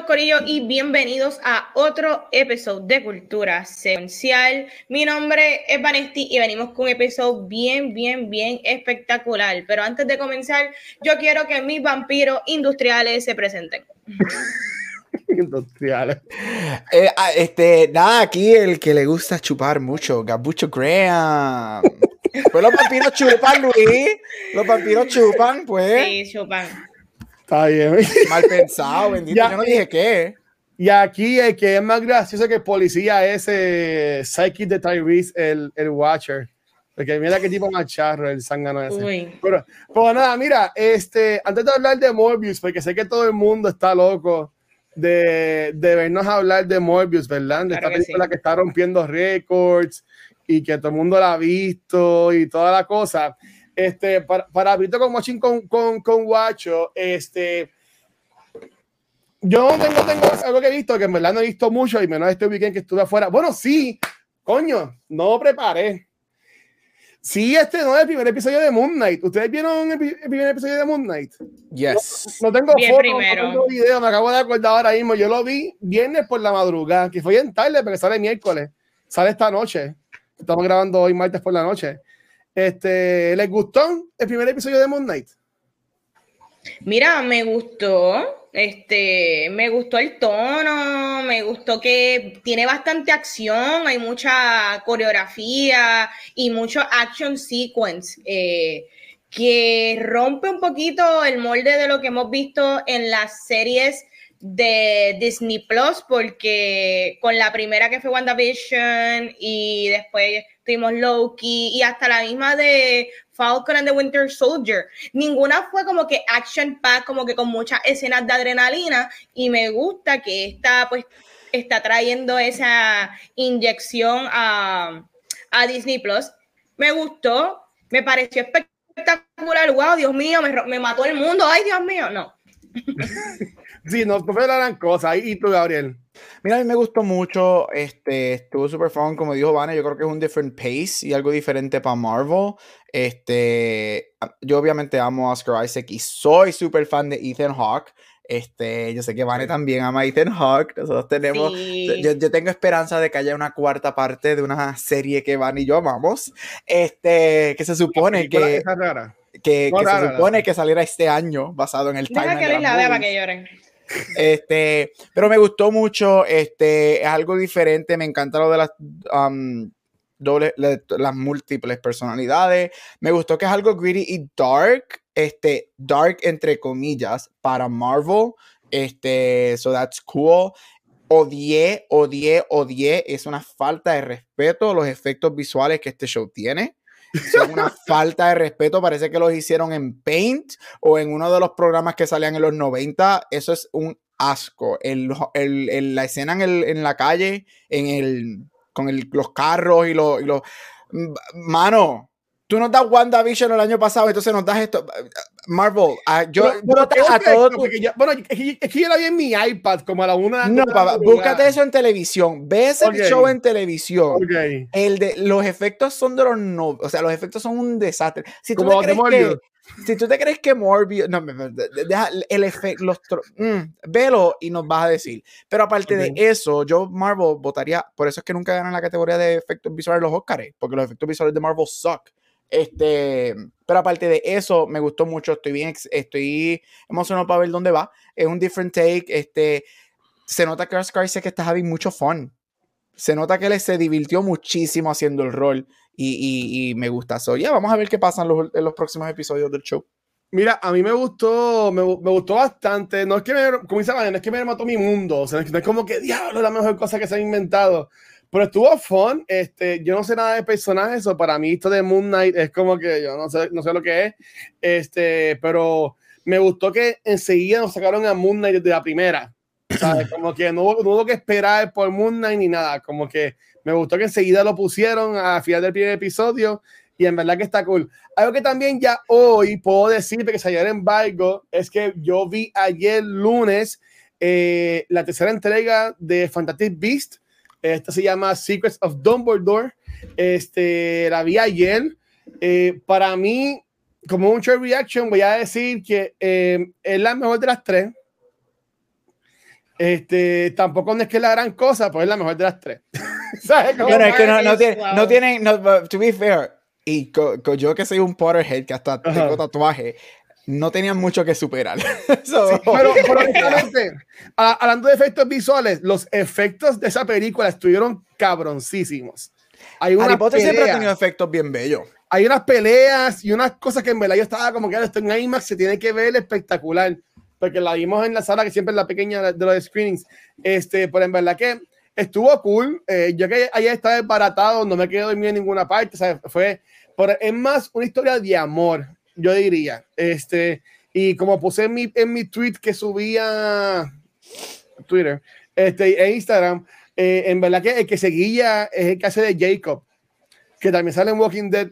Saludos Corillo y bienvenidos a otro episodio de Cultura Secuencial. Mi nombre es Vanesti y venimos con un episodio bien, bien, bien espectacular. Pero antes de comenzar, yo quiero que mis vampiros industriales se presenten. industriales. Eh, ah, este, nada, aquí el que le gusta chupar mucho, Gabucho Graham. Pues los vampiros chupan, Luis. Los vampiros chupan, pues. Sí, chupan. Está bien. Mal pensado, bendito. Ya, yo no dije qué. Y aquí el que es más gracioso que el policía es eh, Psyche de Tyrese, el, el Watcher. Porque mira qué tipo más charro el zángano ese. Pero, pero, nada, mira, este, antes de hablar de Morbius, porque sé que todo el mundo está loco de, de vernos hablar de Morbius, ¿verdad? De esta película que está rompiendo récords y que todo el mundo la ha visto y toda la cosa. Este, para, para con Machine con, con, con Guacho, este, yo tengo, tengo algo que he visto que en verdad no he visto mucho y menos este weekend que estuve afuera. Bueno, sí, coño, no preparé. Sí, este no es el primer episodio de Moon Knight. ¿Ustedes vieron el, primer episodio de Moon Knight? Yes. No, tengo fotos, no tengo video, me acabo de acordar ahora mismo. Yo lo vi viernes por la madrugada, que fue en tarde, porque sale miércoles. Sale esta noche. Estamos grabando hoy martes por la noche. Este, ¿Les gustó el primer episodio de Moon Knight? Mira, me gustó. Este, me gustó el tono, me gustó que tiene bastante acción, hay mucha coreografía y mucho action sequence. Eh, que rompe un poquito el molde de lo que hemos visto en las series de Disney Plus, porque con la primera que fue WandaVision y después tuvimos Loki y hasta la misma de Falcon and the Winter Soldier. Ninguna fue como que action pack, como que con muchas escenas de adrenalina y me gusta que esta pues está trayendo esa inyección a, a Disney Plus. Me gustó, me pareció espectacular. Wow, Dios mío, me, me mató el mundo. Ay, Dios mío, no. sí, no, fue la gran cosa. ¿Y tú, Gabriel? Mira, a mí me gustó mucho, este, estuvo super fun, como dijo Vane, yo creo que es un different pace y algo diferente para Marvel. Este, yo obviamente amo a Oscar Isaac y soy super fan de Ethan Hawke. Este, yo sé que Vane también ama a Ethan Hawke. Nosotros tenemos, yo, yo, tengo esperanza de que haya una cuarta parte de una serie que Van y yo amamos. Este, que se supone que, que, que se supone que saliera este año basado en el timeline. que la para que lloren. Este, pero me gustó mucho, este, es algo diferente, me encanta lo de las um, las múltiples personalidades, me gustó que es algo gritty y dark, este, dark entre comillas, para Marvel, este, so that's cool. Odié, odié, odié, es una falta de respeto los efectos visuales que este show tiene. Son una falta de respeto. Parece que los hicieron en Paint o en uno de los programas que salían en los 90. Eso es un asco. El, el, la escena en, el, en, la calle, en el, con los carros y los, y los. Mano, Tú nos das WandaVision el año pasado, entonces nos das esto. Marvel, yo pero, pero a todo tu... bueno, es que, yo la vi en mi iPad como a la una. No, papá, búscate eso en televisión. Ves el show en televisión. Okay. El de los efectos son de los no, o sea, los efectos son un desastre. Si tú como te crees que si tú te crees que Morbius, no, deja el efecto, los mm, velo y nos vas a decir. Pero aparte de eso, yo Marvel votaría, por eso es que nunca ganan la categoría de efectos visuales los Oscars, porque los efectos visuales de Marvel suck. Este, pero aparte de eso, me gustó mucho. Estoy bien, estoy emocionado para ver dónde va. Es un different take. Este, se nota que Oscar que está having mucho fun. Se nota que él se divirtió muchísimo haciendo el rol y, y, me gusta. eso. ya, vamos a ver qué pasa en los, en los, próximos episodios del show. Mira, a mí me gustó, me, me gustó bastante. No es que me, como dice no es que me mató mi mundo. O sea, no es como que diablo, la mejor cosa que se ha inventado. Pero estuvo fun. Este, yo no sé nada de personajes, o para mí esto de Moon Knight es como que yo no sé, no sé lo que es. Este, pero me gustó que enseguida nos sacaron a Moon Knight desde la primera. ¿sabes? Como que no, no hubo que esperar por Moon Knight ni nada. Como que me gustó que enseguida lo pusieron a final del primer episodio y en verdad que está cool. Algo que también ya hoy puedo decir que salió en embargo es que yo vi ayer lunes eh, la tercera entrega de Fantastic Beast. Esta se llama Secrets of Dumbledore. Este, la vi ayer. Eh, para mí, como un short reaction, voy a decir que eh, es la mejor de las tres. Este, tampoco no es que es la gran cosa, pero es la mejor de las tres. ¿Sabes? Bueno, es que no, no, tiene, no tienen, no, to be fair, y yo que soy un Potterhead, que hasta tengo tatuaje, no tenían mucho que superar. pero, honestamente, hablando de efectos visuales, los efectos de esa película estuvieron cabroncísimos. Hay Harry Potter siempre ha tenido efectos bien bellos. Hay unas peleas y unas cosas que en verdad yo estaba como que esto en IMAX se tiene que ver espectacular, porque la vimos en la sala que siempre es la pequeña de los screenings. Este, pero en verdad que estuvo cool. Eh, yo que allá estaba desbaratado, no me quedé dormido en ninguna parte. Fue, por, es más una historia de amor, yo diría. Este, y como puse en mi, en mi tweet que subía Twitter este, e Instagram, eh, en verdad que el que seguía es el que hace de Jacob, que también sale en Walking Dead.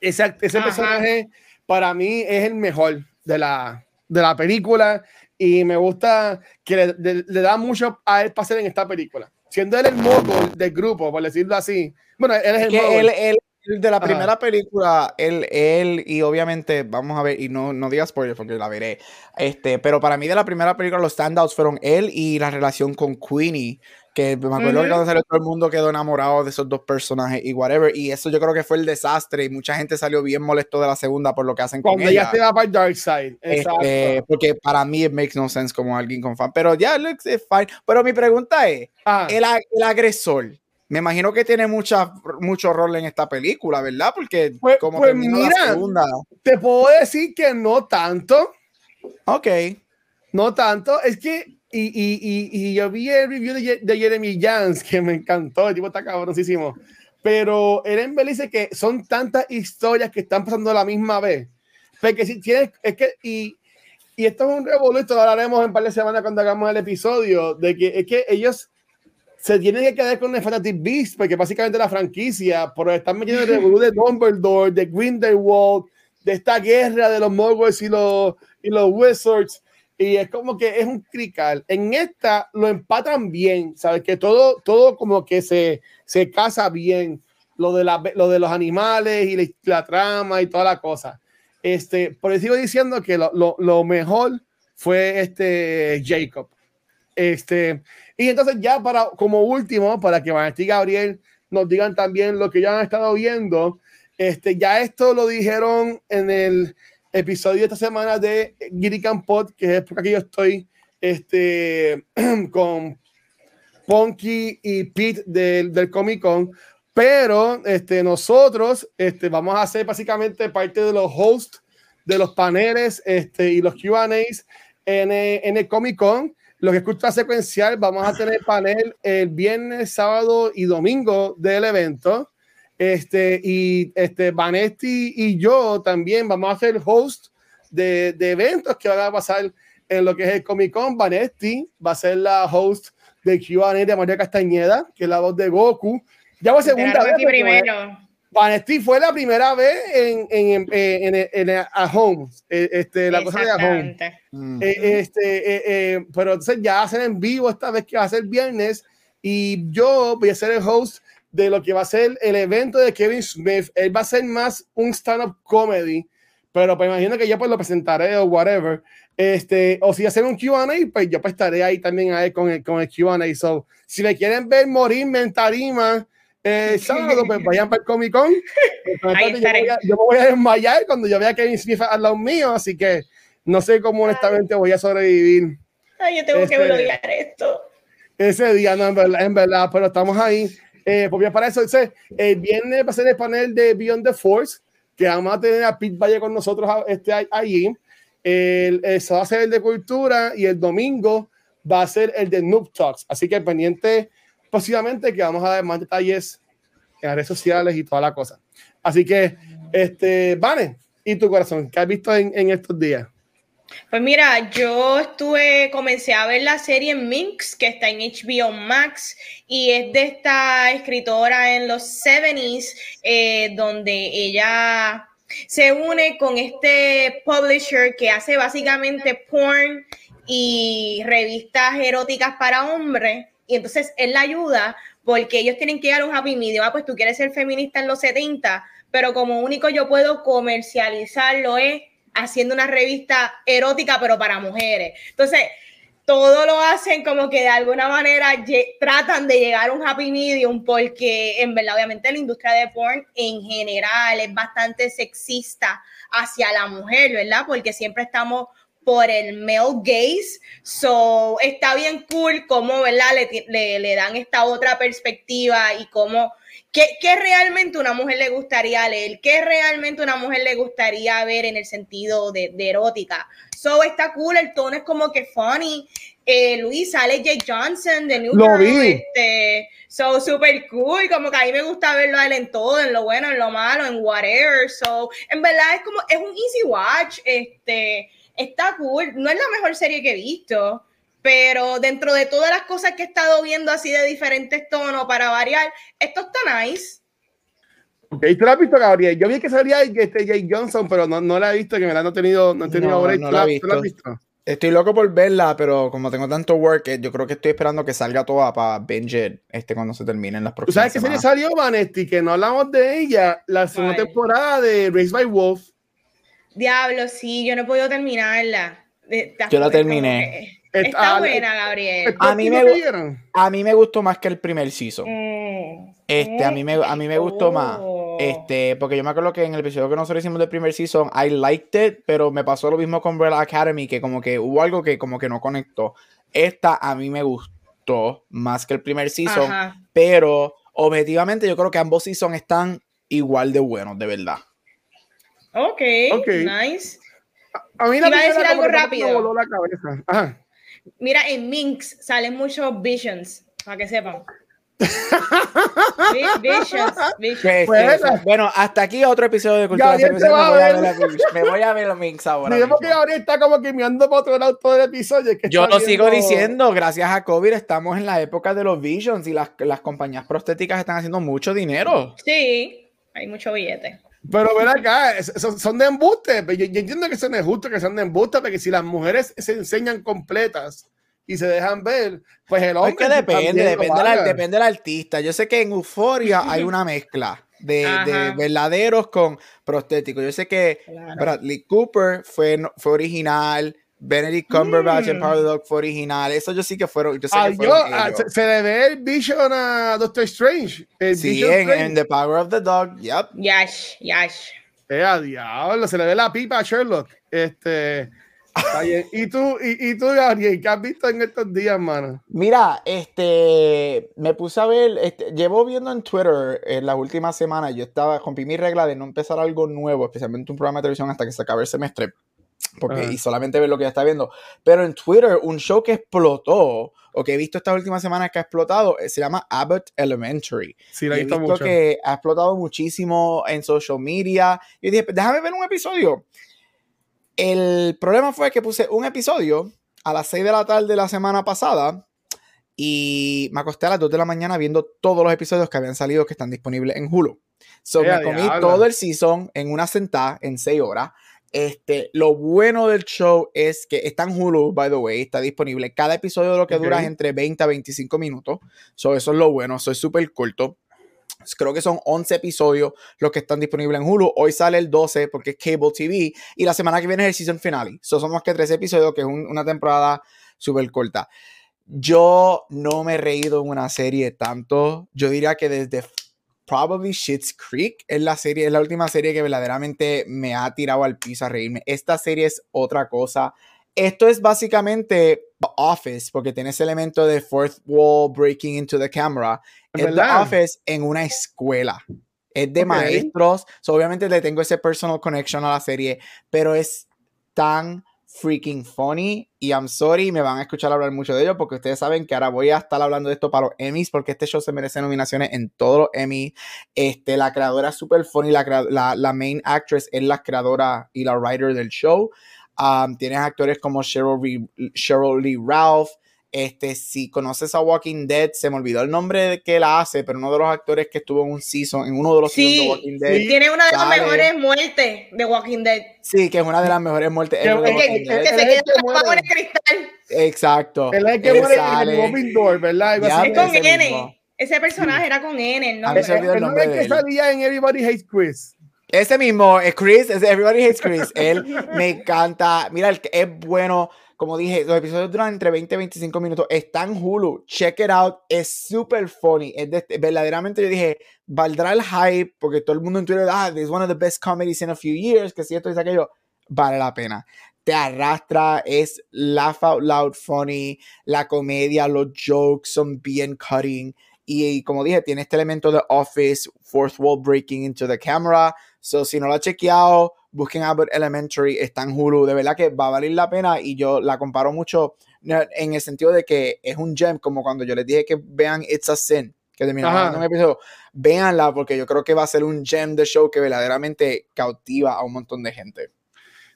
Ese, ese personaje para mí es el mejor de la, de la película y me gusta que le, le, da mucho a él pasar en esta película. Siendo él el mogul del grupo, por decirlo así. Bueno, él es, el que de la primera película, él, él, y obviamente, vamos a ver, y no, no digas spoilers porque la veré, este, pero para mí de la primera película los standouts fueron él y la relación con Queenie, que me acuerdo que cuando salió todo el mundo quedó enamorado de esos dos personajes y whatever, y eso yo creo que fue el desastre y mucha gente salió bien molesto de la segunda por lo que hacen con ella. se va para Dark Side, este, porque para mí it makes no sense como alguien con fan, pero ya, looks fine. Pero mi pregunta es, ah. el, el agresor, me imagino que tiene mucha, mucho rol en esta película, ¿verdad? Porque pues, como pues mira, la segunda. Te puedo decir que no tanto. Ok. No tanto. Es que, y, y, y, y yo vi el review de, Jeremy Jans, que me encantó, el tipo está cabroncísimo. Pero Eren Bell dice que son tantas historias que están pasando a la misma vez. Porque si tienes, es que, y, y esto es un revoluto, lo hablaremos en un par de semanas cuando hagamos el episodio, de que es que ellos se tienen que quedar con el Fantastic Beast, porque básicamente la franquicia, por estar metiendo el revolú de Dumbledore, de Grindelwald, de esta guerra de los Mogwai y los, y los Wizards, y es como que es un crical. En esta lo empatan bien, ¿sabes? Que todo, todo como que se, se casa bien, lo de, la, lo de los animales y la, la, trama y toda la cosa. Este, por eso sigo diciendo que lo, lo, lo mejor fue este Jacob. Este, y entonces ya para, como último, para que Vanessa y Gabriel nos digan también lo que ya han estado viendo, este, ya esto lo dijeron en el episodio de esta semana de Giri Pod, que es porque aquí yo estoy este, con Ponky y Pete del, del Comic Con, pero este, nosotros este, vamos a hacer básicamente parte de los hosts de los paneles este, y los QAs en, en el Comic Con. Lo que escucha secuencial, vamos a tener panel el viernes, sábado y domingo del evento. Este, y este, Vanesti y yo también vamos a ser host de, de eventos que van a pasar en lo que es el Comic Con. Vanesti va a ser la host de QA de María Castañeda, que es la voz de Goku. Ya va segunda vez. Primero. Vanesti fue la primera vez en, en, en, en, a Home, eh, este, la cosa de a Home. Mm. Eh, este, eh, pero entonces ya hacen en vivo esta vez que va a ser viernes y yo voy a ser el host de lo que va a ser el evento de Kevin Smith. Él va a ser más un stand-up comedy, pero pues imagino que ya pues lo presentaré o whatever. Este, o si hacen un QA, pues yo pues estaré ahí también ahí con el, con el QA. So, si me quieren ver morirme en tarima, eh, sábado, pues vayan para el Comic Con. yo, me voy a desmayar cuando yo vea a Kevin Smith al lado mío, así que no sé cómo honestamente voy a sobrevivir. Ay, yo tengo que bloquear esto. Ese día, no, en verdad, en verdad pero estamos ahí. Eh, pues para eso, el viernes va a ser el panel de Beyond the Force, que vamos a tener a Pete Valle con nosotros este, allí. El, el, va a ser el de cultura y el domingo va a ser el de Noob Talks. Así que pendiente posiblemente que vamos a dar más detalles en redes sociales y toda la cosa. Así que, este, Vane, ¿y tu corazón? ¿Qué has visto en, en estos días? Pues mira, yo estuve, comencé a ver la serie Minx, que está en HBO Max, y es de esta escritora en los 70s, eh, donde ella se une con este publisher que hace básicamente porn y revistas eróticas para hombres, y entonces él la ayuda porque ellos tienen que dar un happy medium. Ah, pues tú quieres ser feminista en los 70, pero como único yo puedo comercializarlo es haciendo una revista erótica, pero para mujeres. Entonces, todo lo hacen como que de alguna manera tratan de llegar a un happy medium porque en verdad obviamente la industria de porn en general es bastante sexista hacia la mujer, ¿verdad? Porque siempre estamos por el male gaze, so está bien cool cómo, ¿verdad? Le, le, dan esta otra perspectiva y cómo ¿Qué, realmente una mujer le gustaría leer? ¿Qué realmente una mujer le gustaría ver en el sentido de, erótica? So está cool, el tono es como que funny. Eh, Luis sale Jake Johnson de New York. Este, so super cool, como que a mí me gusta verlo a él en todo, en lo bueno, en lo malo, en whatever. So, en verdad es como, es un easy watch. Este, está cool. No es la mejor serie que he visto pero dentro de todas las cosas que he estado viendo así de diferentes tonos para variar, esto está nice. Ok, ¿tú lo has visto, Gabriel? Yo vi que salía este Jake Johnson, pero no, no la he visto, que me la no he tenido, no he tenido no, no la, he visto? Estoy loco por verla, pero como tengo tanto work, eh, yo creo que estoy esperando que salga toda para binge este cuando se terminen las próximas ¿Tú sabes que serie salió, Vanetti? Que no hablamos de ella, la segunda temporada de Race by Wolf. Diablo, sí, yo no he podido terminarla. Yo la terminé. Está buena, Gabriel. A mí, me, a mí me gustó más que el primer season. Mm. Este, a mí me, a mí me gustó más. Oh. Este, porque yo me acuerdo que en el episodio que nosotros hicimos del primer season, I liked it, pero me pasó lo mismo con Umbrella Academy, que como que hubo algo que como que no conectó. Esta a mí me gustó más que el primer season, pero objetivamente yo creo que ambos seasons están igual de buenos, de verdad. Ok, okay. nice. A, mí la Iba a decir algo rápido. La cabeza. Ajá. Mira, en Minx salen muchos visions, para que sepan. visions, visions. Pues, bueno, hasta aquí otro episodio de Cultura me, voy a ver los Minx ahora. Digamos que ahora está como que mirando para otro lado todo el episodio. Yo lo sigo diciendo, gracias a COVID estamos en la época de los visions y las, las compañías prostéticas están haciendo mucho dinero. Sí, hay mucho billete. Pero ven acá, son, de embuste. Yo, entiendo que son de justo que son de embuste, porque si las mujeres se enseñan completas y se dejan ver, pues el hombre. Es que depende, depende, la, depende del artista. Yo sé que en Euforia hay una mezcla de, de, verdaderos con prostéticos. Yo sé que Bradley Cooper fue, fue original. Benedict Cumberbatch en mm. Power Dog fue original. Eso yo sí que fueron. Yo sé ah, que ah, se, le ve el Vision a Doctor Strange. sí, en, The Power of the Dog. Yep. Yash, yash. Eh, a diablo, se le ve la pipa a Sherlock. Este. ¿Y tú, y, y tú, Gabriel, qué has visto en estos días, mano? Mira, este, me puse a ver, este, llevo viendo en Twitter en las últimas semanas, yo estaba, rompí mi regla de no empezar algo nuevo, especialmente un programa de televisión hasta que se acabe el semestre porque, y solamente ver lo que ya está viendo. Pero en Twitter, un show que explotó, o que he visto estas últimas semanas que ha explotado, eh, se llama Abbott Elementary. Sí, he visto mucho. que ha explotado muchísimo en social media. Y dije, déjame ver un episodio. El problema fue que puse un episodio a las 6 de la tarde de la semana pasada y me acosté a las 2 de la mañana viendo todos los episodios que habían salido que están disponibles en Hulu. So, me comí todo el season en una sentada en 6 horas. Este, lo bueno del show es que está en Hulu, by the way, está disponible. Cada episodio de lo que dura es entre 20 a 25 minutos. So, eso es lo bueno, soy súper corto. Creo que son 11 episodios los que están disponibles en Hulu. Hoy sale el 12 porque es Cable TV. Y la semana que viene es el season finale. So, son más que 13 episodios, que es una temporada súper corta. Yo no me he reído en una serie tanto. Yo diría que desde probably Shit's Creek es la serie, es la última serie que verdaderamente me ha tirado al piso a reírme. Esta serie es otra cosa. Esto es básicamente The Office, porque tiene ese elemento de fourth wall breaking into the camera. Es The Office en una escuela. Es de maestros. obviamente le tengo ese personal connection a la serie, pero es tan freaking funny y I'm sorry, me van a escuchar hablar mucho de ello porque ustedes saben que ahora voy a estar hablando de esto para los Emmys porque este show se merece nominaciones en todos los Emmys. Este, la creadora es super funny, la, la, main actress es la creadora y la writer del show. Um, tienes actores como Cheryl, Cheryl Lee Ralph, este, si conoces a Walking Dead, se me olvidó el nombre de que la hace, pero uno de los actores que estuvo en un season, en uno de los sí, de Walking Dead. Sí, tiene una de las mejores muertes de Walking Dead. Sí, que es una de las mejores muertes. de Dead. que, se queda en el cristal. Exacto. Él es el que muere en el Moving Door, ¿verdad? es con N. Ese personaje era con N, ¿no? Ese el nombre es que salía en Everybody Hates Chris. Ese mismo, Chris, Everybody Hates Chris. Él me encanta. Mira, es bueno como dije, los episodios duran entre 20 y 25 minutos. Está en Hulu. Check it out. Es súper funny. Es verdaderamente yo dije, valdrá el hype porque todo el mundo en Twitter, ah, this is one of the best comedies in a few years, que si esto es aquello. Vale la pena. Te arrastra, es laugh out loud funny. La comedia, los jokes son bien cutting. Y, como dije, tiene este elemento de Office, fourth wall breaking into the camera. So, si no lo has chequeado, busquen Abbott Elementary, está en Hulu, de verdad que va a valer la pena y yo la comparo mucho en el sentido de que es un gem, como cuando yo les dije que vean It's a Sin, que terminamos un episodio, véanla porque yo creo que va a ser un gem de show que verdaderamente cautiva a un montón de gente.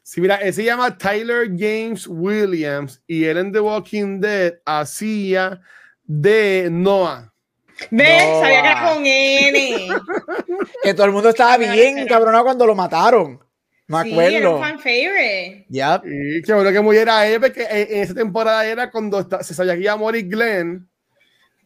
Sí, mira, él se llama Tyler James Williams y él en The Walking Dead hacía de Noah. ¿Ves? Sabía que era con N. que todo el mundo estaba bien cabronado cuando lo mataron. Me acuerdo. Sí, era un fan favorite. Yep. Y qué bueno que muriera él, porque en esa temporada era cuando se sabía que iba a morir Glenn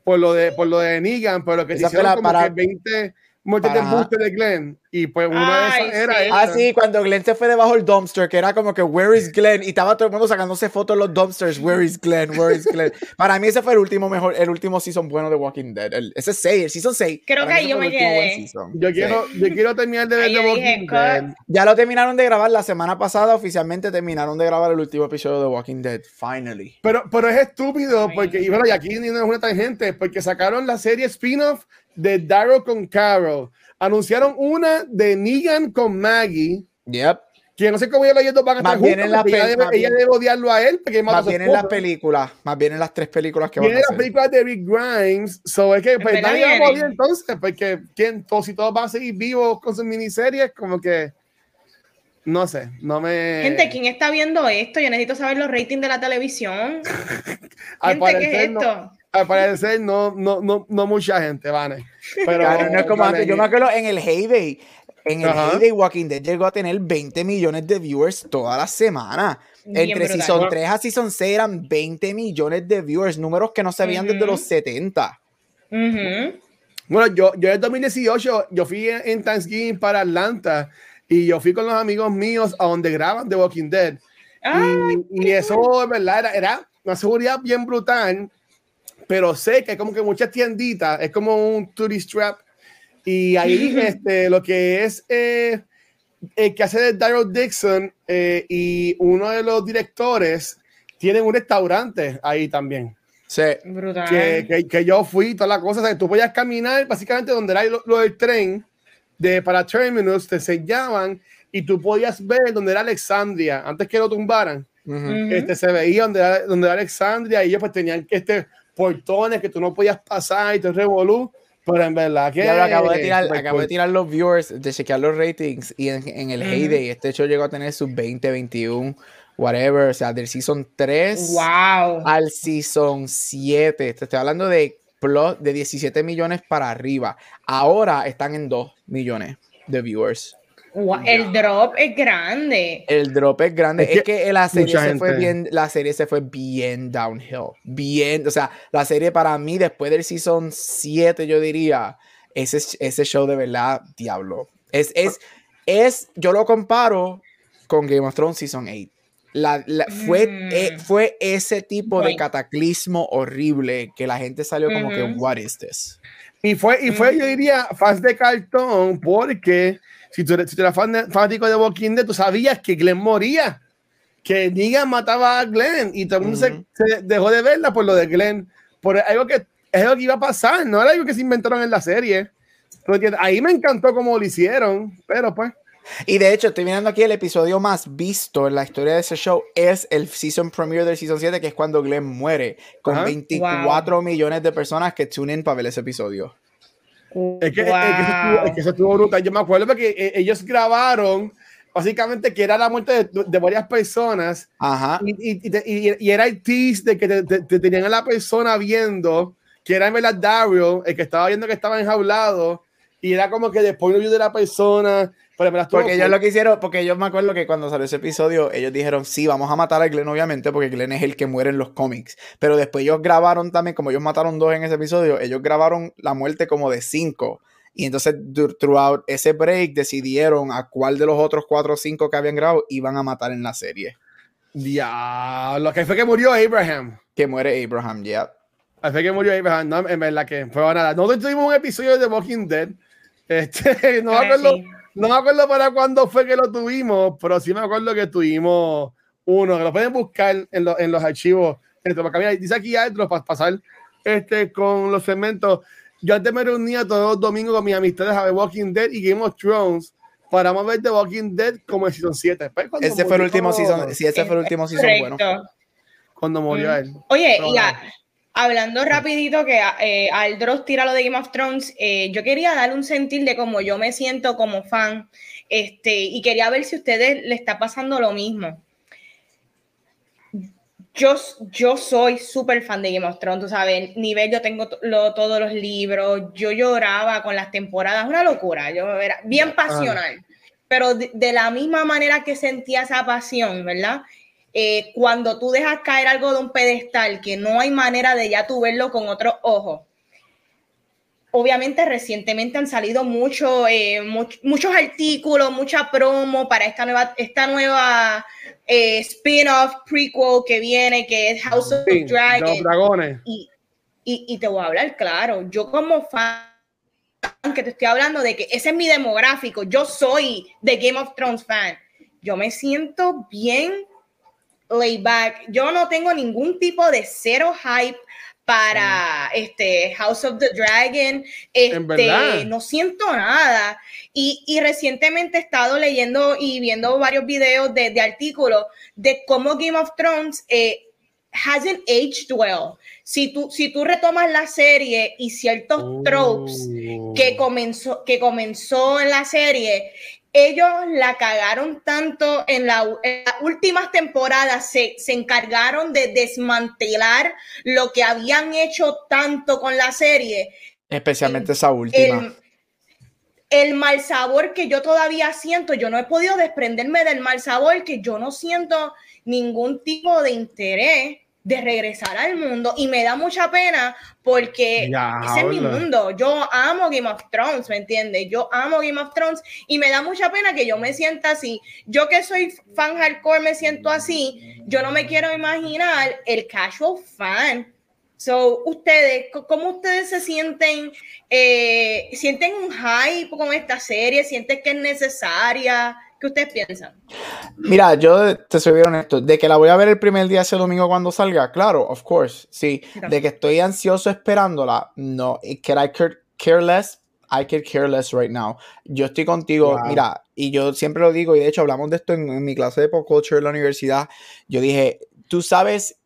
por lo de, por lo de Negan, pero que se hicieron como para... que 20 muertes de embuste de Glenn. Y pues una de esas era Ah, sí, cuando Glenn se fue debajo del dumpster, que era como que, where is Glenn? Y estaba todo el mundo sacándose fotos en los dumpsters, where is Glenn, where is Glenn. Para mí ese fue el último mejor, el último season bueno de Walking Dead. ese es 6, el season 6. Creo que ahí yo me quedé. Yo quiero, yo quiero terminar de ver The Walking Dead. Ya lo terminaron de grabar la semana pasada, oficialmente terminaron de grabar el último episodio de Walking Dead, finally. Pero, pero es estúpido, porque, y bueno, y aquí no es una tangente, porque sacaron la serie spin-off de Daryl con Carol anunciaron una de Negan con Maggie. Yep. Que no sé cómo ellos dos van a estar juntos. La ella, debe, ella debe odiarlo a él. Porque más bien en las películas. Más bien en las tres películas que van a hacer. las películas de Rick Grimes. So es que pues, nadie va a morir entonces. Porque ¿quién, todos, si todos van a seguir vivos con sus miniseries, como que. No sé, no me. Gente, ¿quién está viendo esto? Yo necesito saber los ratings de la televisión. Gente, ¿qué es esto? Al parecer no, no, no, no mucha gente, Vane. Pero no es como antes. Yo me acuerdo en el heyday, en el heyday Walking Dead llegó a tener 20 millones de viewers toda la semana. Entre Season 3 a Season 6 eran 20 millones de viewers, números que no se veían desde los 70. Bueno, yo, yo en 2018, yo fui en Thanksgiving para Atlanta y yo fui con los amigos míos a donde graban The Walking Dead. y, eso, de verdad, era, era una seguridad bien brutal pero sé que hay como que muchas tienditas, es como un tourist trap. Y ahí este, lo que es eh, el que hace de Daryl Dixon eh, y uno de los directores tienen un restaurante ahí también. Sí. Brutal. Que, que, yo fui, toda la cosa, o sea, tú podías caminar básicamente donde era lo, del tren de para Terminus, te sellaban y tú podías ver donde era Alexandria, antes que lo tumbaran. este, se veía donde era, donde era Alexandria y ellos pues tenían que este, portones que tú no podías pasar y te revolú. Pero en verdad que. acabo, de tirar, acabo de tirar los viewers, de chequear los ratings. Y en, el heyday, este show llegó a tener sus 20, 21, whatever. O sea, del season 3 wow. al season 7. Te estoy hablando de plot de 17 millones para arriba. Ahora están en 2 millones de viewers el drop es grande. El drop es grande. Es, que, la serie se fue bien, la serie se fue bien downhill. Bien, o sea, la serie para mí después del season 7, yo diría, ese, ese show de verdad, diablo. Es, es, es, yo lo comparo con Game of Thrones Season 8. La, fue, eh, mm. fue ese tipo de cataclismo horrible que la gente salió como que, what is this? Y fue, y fue yo diría, fans de cartón, porque si tú eres, si tú eras fanático de Walking Dead, tú sabías que Glenn moría, que Negan mataba a Glenn y todo el mundo se, dejó de verla por lo de Glenn, por algo que es algo que iba a pasar, no era algo que se inventaron en la serie. Ahí me encantó cómo lo hicieron, pero pues. Y de hecho, estoy mirando aquí el episodio más visto en la historia de ese show es el season premiere del season 7, que es cuando Glenn muere, con 24 millones de personas que tunen para ver ese episodio. Es que, eso estuvo, brutal. Yo me acuerdo porque eh, ellos grabaron básicamente que era la muerte de, varias personas. Ajá. Y, y, era el tease de que te, tenían a la persona viendo, que era en verdad Daryl, el que estaba viendo que estaba enjaulado, y era como que después no de la persona. Porque ellos lo que hicieron, porque yo me acuerdo que cuando salió ese episodio, ellos dijeron, sí, vamos a matar a Glenn, obviamente, porque Glenn es el que muere en los cómics. Pero después ellos grabaron también, como ellos mataron dos en ese episodio, ellos grabaron la muerte como de cinco. Y entonces, throughout ese break, decidieron a cuál de los otros cuatro o cinco que habían grabado iban a matar en la serie. Ya, lo que fue que murió Abraham. Que muere Abraham, ya. Yeah. Fue que murió Abraham, no, en verdad que fue nada. Nosotros tuvimos un episodio de Walking Dead. Este, no, me acuerdo, no me acuerdo para cuándo fue que lo tuvimos, pero sí me acuerdo que tuvimos uno, que lo pueden buscar en, en los archivos. Dice aquí adentro para pasar este, con los segmentos yo antes me reunía todos los domingos con mis amistades a ver Walking Dead y Game of Thrones para más ver The Walking Dead como en Season 7. Ese fue el último season, sí, ese fue el último season bueno. Cuando murió mm. él. Oye, ya, hablando rapidito que eh, Aldros tira lo de Game of Thrones, eh, yo quería darle un sentir de cómo yo me siento como fan, este, y quería ver si a ustedes le está pasando lo mismo yo, yo soy súper fan de Game of Thrones, tú sabes, nivel yo tengo todos los libros, yo lloraba con las temporadas, una locura, yo era bien pasional, pero de, la misma manera que sentía esa pasión, ¿verdad? Eh, cuando tú dejas caer algo de un pedestal, que no hay manera de ya tú verlo con otros ojos. Obviamente recientemente han salido mucho, eh, muchos artículos, mucha promo para esta nueva, esta nueva eh, spin-off prequel que viene, que es House of Dragons. Y, y, te voy a hablar claro, yo como fan que te estoy hablando de que ese es mi demográfico, yo soy de Game of Thrones fan, yo me siento bien laid back, yo no tengo ningún tipo de cero hype para este House of the Dragon, este, no siento nada. Y, y, recientemente he estado leyendo y viendo varios videos de, de artículos de cómo Game of Thrones eh, hasn't aged well. Si tú, si tú retomas la serie y ciertos tropes que oh. comenzó, que comenzó en la serie, ellos la cagaron tanto en, la, las últimas temporadas, se, se, encargaron de desmantelar lo que habían hecho tanto con la serie. Especialmente esa última. El, el, mal sabor que yo todavía siento, yo no he podido desprenderme del mal sabor, que yo no siento ningún tipo de interés de regresar al mundo y me da mucha pena porque ese es mi mundo. Yo amo Game of Thrones, ¿me entiendes? Yo amo Game of Thrones y me da mucha pena que yo me sienta así. Yo que soy fan hardcore me siento así. Yo no me quiero imaginar el casual fan. So, ustedes, ¿cómo ustedes se sienten? Eh, ¿Sienten un hype con esta serie? ¿Sienten que es necesaria? ¿Qué ustedes piensan? Mira, yo te soy bien honesto, de que la voy a ver el primer día ese domingo cuando salga, claro, of course, sí. De que estoy ansioso esperándola, no. Can I care less? I could care less right now. Yo estoy contigo, mira, y yo siempre lo digo, y de hecho hablamos de esto en, mi clase de pop culture en la universidad. Yo dije, tú sabes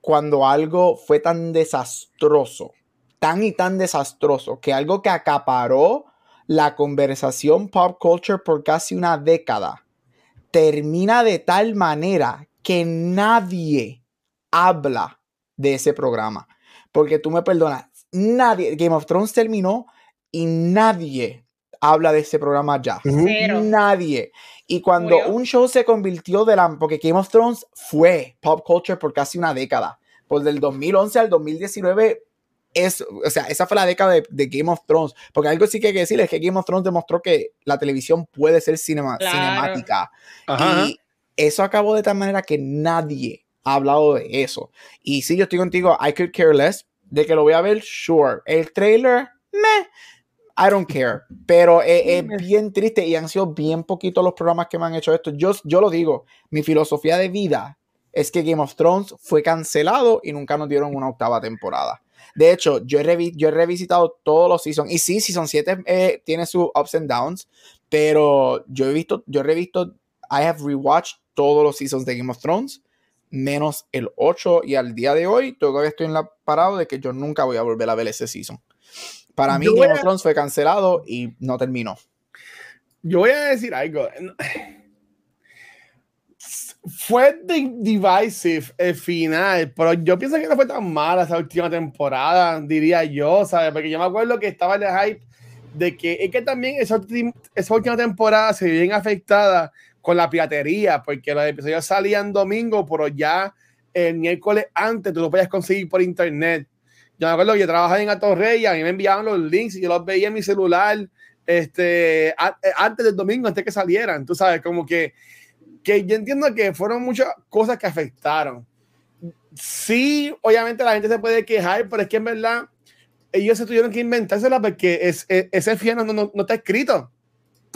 cuando algo fue tan desastroso, tan y tan desastroso, que algo que acaparó la conversación pop culture por casi una década termina de tal manera que nadie habla de ese programa. Porque tú me perdonas, nadie, Game of Thrones terminó y nadie habla de ese programa ya. Nadie. Y cuando un show se convirtió de la... Porque Game of Thrones fue pop culture por casi una década. Pues del 2011 al 2019 es, o sea, esa fue la década de, Game of Thrones. Porque algo sí que hay que decir es que Game of Thrones demostró que la televisión puede ser cinemática. Y eso acabó de tal manera que nadie ha hablado de eso. Y si yo estoy contigo, I could care less. De que lo voy a ver, sure. El trailer, meh. I don't care. Pero es, bien triste y han sido bien poquitos los programas que me han hecho esto. Yo, yo lo digo, mi filosofía de vida es que Game of Thrones fue cancelado y nunca nos dieron una octava temporada. De hecho, yo he, yo he revisitado todos los seasons. Y sí, Season 7 eh, tiene sus ups and downs. Pero yo he visto, yo he revisto, I have rewatched todos los seasons de Game of Thrones. Menos el 8. Y al día de hoy todavía estoy en la parada de que yo nunca voy a volver a ver ese season. Para mí, Game of Thrones fue cancelado y no terminó. Yo voy a decir algo. Fue divisive el final, pero yo pienso que no fue tan mala esa última temporada, diría yo, ¿sabes? Porque yo me acuerdo que estaba el hype de que es que también esa, esa última temporada se vio bien afectada con la piratería, porque los episodios salían domingo, pero ya el miércoles antes tú lo podías conseguir por internet. Yo me acuerdo que yo trabajaba en Atorrey y a mí me enviaban los links y yo los veía en mi celular este, eh, antes del domingo, antes que salieran. Tú sabes, como que, que yo entiendo que fueron muchas cosas que afectaron. Sí, obviamente la gente se puede quejar, pero es que en verdad ellos se tuvieron que inventársela porque es, ese final no, no, no está escrito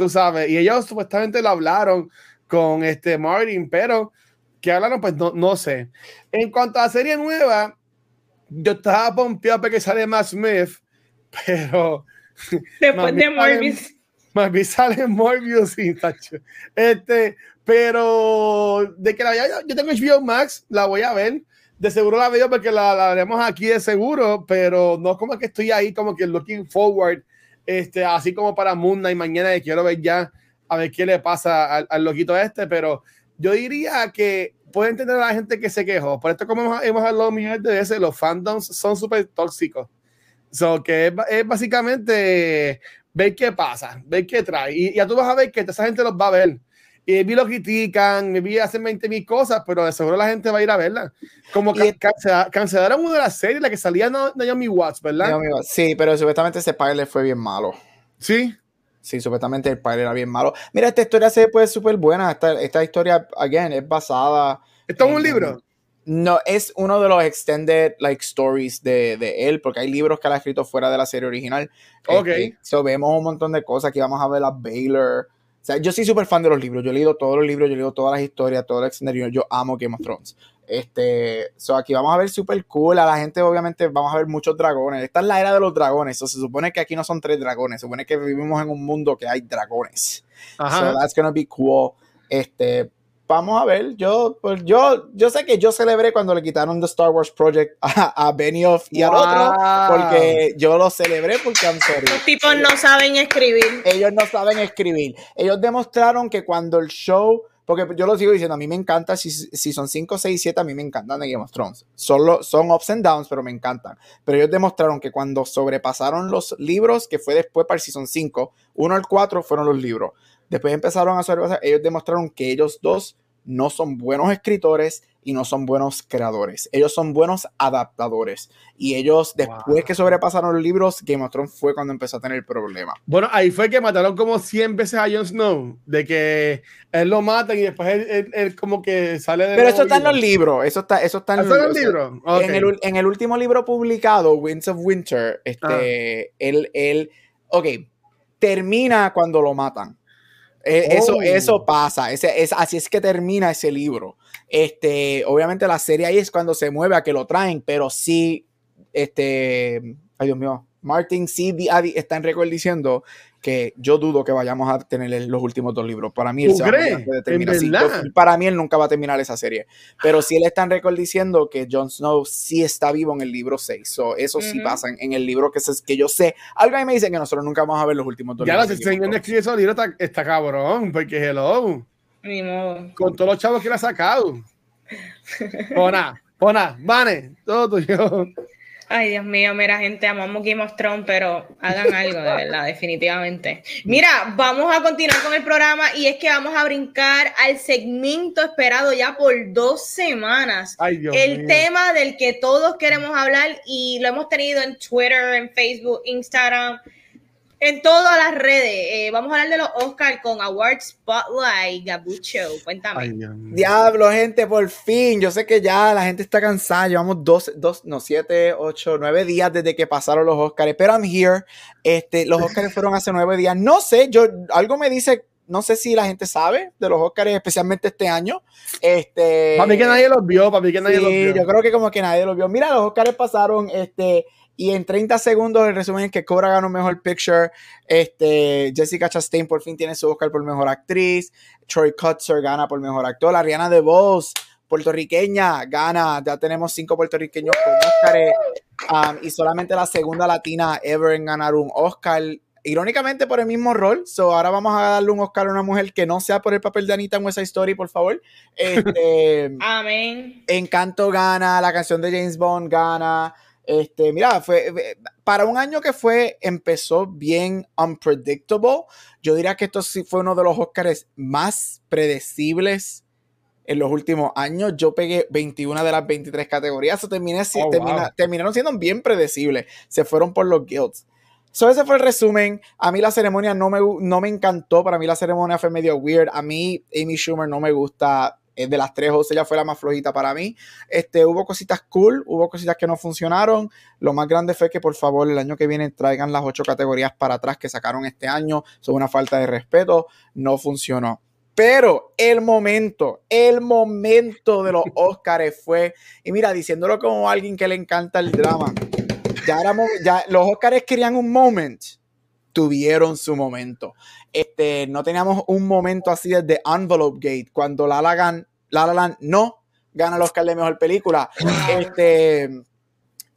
tú sabes, y ellos supuestamente lo hablaron con este Martin, pero que hablaron, pues no, no sé. En cuanto a la serie nueva, yo estaba pompeado porque sale Matt Smith, pero después de Morbius. Más sale Morbius y tacho. Este, pero de que la vaya, yo tengo HBO Max, la voy a ver. De seguro la veo porque la, la haremos aquí de seguro, pero no como que estoy ahí como que looking forward este, así como para Munda y mañana quiero ver ya a ver qué le pasa al, loquito este, pero yo diría que puede entender a la gente que se quejó. Por esto, como hemos, hablado millones de veces, los fandoms son súper tóxicos. So, que es, básicamente ver qué pasa, ver qué trae. Y ya tú vas a ver que esa gente los va a ver. Y vi lo critican, me vi hacen 20 mil cosas, pero de seguro la gente va a ir a verla. Como que cancelaron una de las series, la que salía Naomi Watts, ¿verdad? Sí, pero supuestamente ese pilot fue bien malo. Sí. Sí, supuestamente el pilot era bien malo. Mira, esta historia se puede súper buena. Esta, esta historia, again, es basada. ¿Esto es un libro? No, es uno de los extended like stories de, de, él, porque hay libros que él ha escrito fuera de la serie original. Ok. Este, so, vemos un montón de cosas. Aquí vamos a ver a Baylor o sea, yo soy súper fan de los libros. Yo he leído todos los libros, yo he leído todas las historias, todo el escenario. Yo amo Game of Thrones. Este, so aquí vamos a ver súper cool. A la gente, obviamente, vamos a ver muchos dragones. Esta es la era de los dragones. So, se supone que aquí no son tres dragones. Se supone que vivimos en un mundo que hay dragones. Ajá. So that's gonna be cool. Este, vamos a ver. Yo, pues yo, yo sé que yo celebré cuando le quitaron The Star Wars Project a, Benioff y al otro, porque yo lo celebré porque I'm sorry. Los tipos no saben escribir. Ellos no saben escribir. Ellos demostraron que cuando el show, porque yo lo sigo diciendo, a mí me encanta, si, si son 5, 6, 7, a mí me encantan de Game of Thrones. Solo, son ups and downs, pero me encantan. Pero ellos demostraron que cuando sobrepasaron los libros, que fue después para el Season 5, 1 al 4 fueron los libros. Después empezaron a sobrepasar, ellos demostraron que ellos dos no son buenos escritores y no son buenos creadores. Ellos son buenos adaptadores. Y ellos, después que sobrepasaron los libros, Game of Thrones fue cuando empezó a tener problemas. Bueno, ahí fue que mataron como 100 veces a Jon Snow. De que él lo matan y después él, como que sale de. Pero eso está en los libros. Eso está, eso está en, los libros. En, el, último libro publicado, Winds of Winter, este, ah. él, él. Ok, termina cuando lo matan. E, eso, oh. eso pasa, ese, es, así es que termina ese libro. Este, obviamente la serie ahí es cuando se mueve a que lo traen, pero sí, este, ay Dios mío, Martin sí está en récord diciendo que yo dudo que vayamos a tener los últimos dos libros. Para mí, él para mí él nunca va a terminar esa serie. Pero si él está en récord diciendo que Jon Snow sí está vivo en el libro 6. eso sí pasa en, el libro que, que yo sé. Algo ahí me dice que nosotros nunca vamos a ver los últimos dos libros. Ya, si señor escribe esos libros está, está, cabrón, porque hello. Con todos los chavos que le ha sacado. Pona, pona, Vane, todo tuyo. Ay, Dios mío, mira, gente, amamos Game of Thrones, pero hagan algo, de verdad, definitivamente. Mira, vamos a continuar con el programa y es que vamos a brincar al segmento esperado ya por dos semanas. Ay, Dios el tema del que todos queremos hablar y lo hemos tenido en Twitter, en Facebook, Instagram en todas las redes. Eh, vamos a hablar de los Oscars con Award Spotlight, Gabucho. Cuéntame. Diablo, gente, por fin. Yo sé que ya la gente está cansada. Llevamos dos, dos, no, siete, ocho, nueve días desde que pasaron los Oscars. Pero I'm here. Este, los Oscars fueron hace nueve días. No sé, yo, algo me dice no sé si la gente sabe de los Oscars, especialmente este año. Este, para mí que nadie los vio, para mí que nadie los vio. Yo creo que como que nadie los vio. Mira, los Oscars pasaron, este, y en 30 segundos, el resumen es que Cobra ganó Mejor Picture. Este, Jessica Chastain por fin tiene su Oscar por Mejor Actriz. Troy Kutzer gana por Mejor Actor. Ariana DeVos, puertorriqueña, gana. Ya tenemos cinco puertorriqueños con Oscar. Um, y solamente la segunda latina ever en ganar un Oscar. irónicamente por el mismo rol. So ahora vamos a darle un Oscar a una mujer que no sea por el papel de Anita en Side Story, por favor. Este, Amén. Encanto gana, la canción de James Bond gana. Este, mira, fue para un año que fue, empezó bien unpredictable. Yo diría que esto sí fue uno de los Oscars más predecibles en los últimos años. Yo pegué 21 de las 23 categorías. terminé, oh, terminaron siendo bien predecibles. Se fueron por los guilds. So, ese fue el resumen. A mí la ceremonia no me, no me encantó. Para mí la ceremonia fue medio weird. A mí Amy Schumer no me gusta. Eh, de las tres José ella fue la más flojita para mí. Este, hubo cositas cool, hubo cositas que no funcionaron. Lo más grande fue que por favor el año que viene traigan las ocho categorías para atrás que sacaron este año. Son una falta de respeto. No funcionó. Pero el momento, el momento de los Oscars fue, y mira, diciéndolo como alguien que le encanta el drama, ya, éramos, ya los Oscars querían un moment, tuvieron su momento. Este, no teníamos un momento así desde Envelope Gate, cuando La La, La, Land no gana el Oscar de Mejor Película. Este,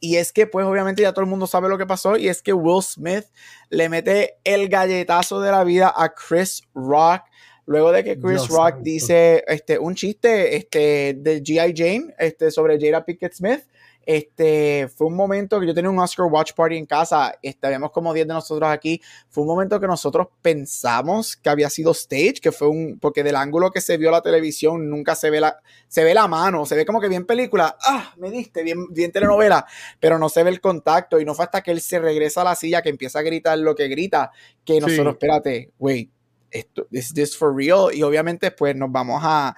y es que, pues, obviamente ya todo el mundo sabe lo que pasó. Y es que Will Smith le mete el galletazo de la vida a Chris Rock Luego de que Chris Rock dice este, un chiste este, de G.I. Jane este, sobre Jada Pickett Smith, este, fue un momento que yo tenía un Oscar Watch Party en casa, habíamos como 10 de nosotros aquí, fue un momento que nosotros pensamos que había sido stage, que fue un, porque del ángulo que se vio la televisión nunca se ve la, se ve la mano, se ve como que bien película, ah, me diste, bien, bien telenovela, pero no se ve el contacto y no fue hasta que él se regresa a la silla que empieza a gritar lo que grita, que nosotros, espérate, wait, esto, ¿is this for real? Y obviamente pues nos vamos a,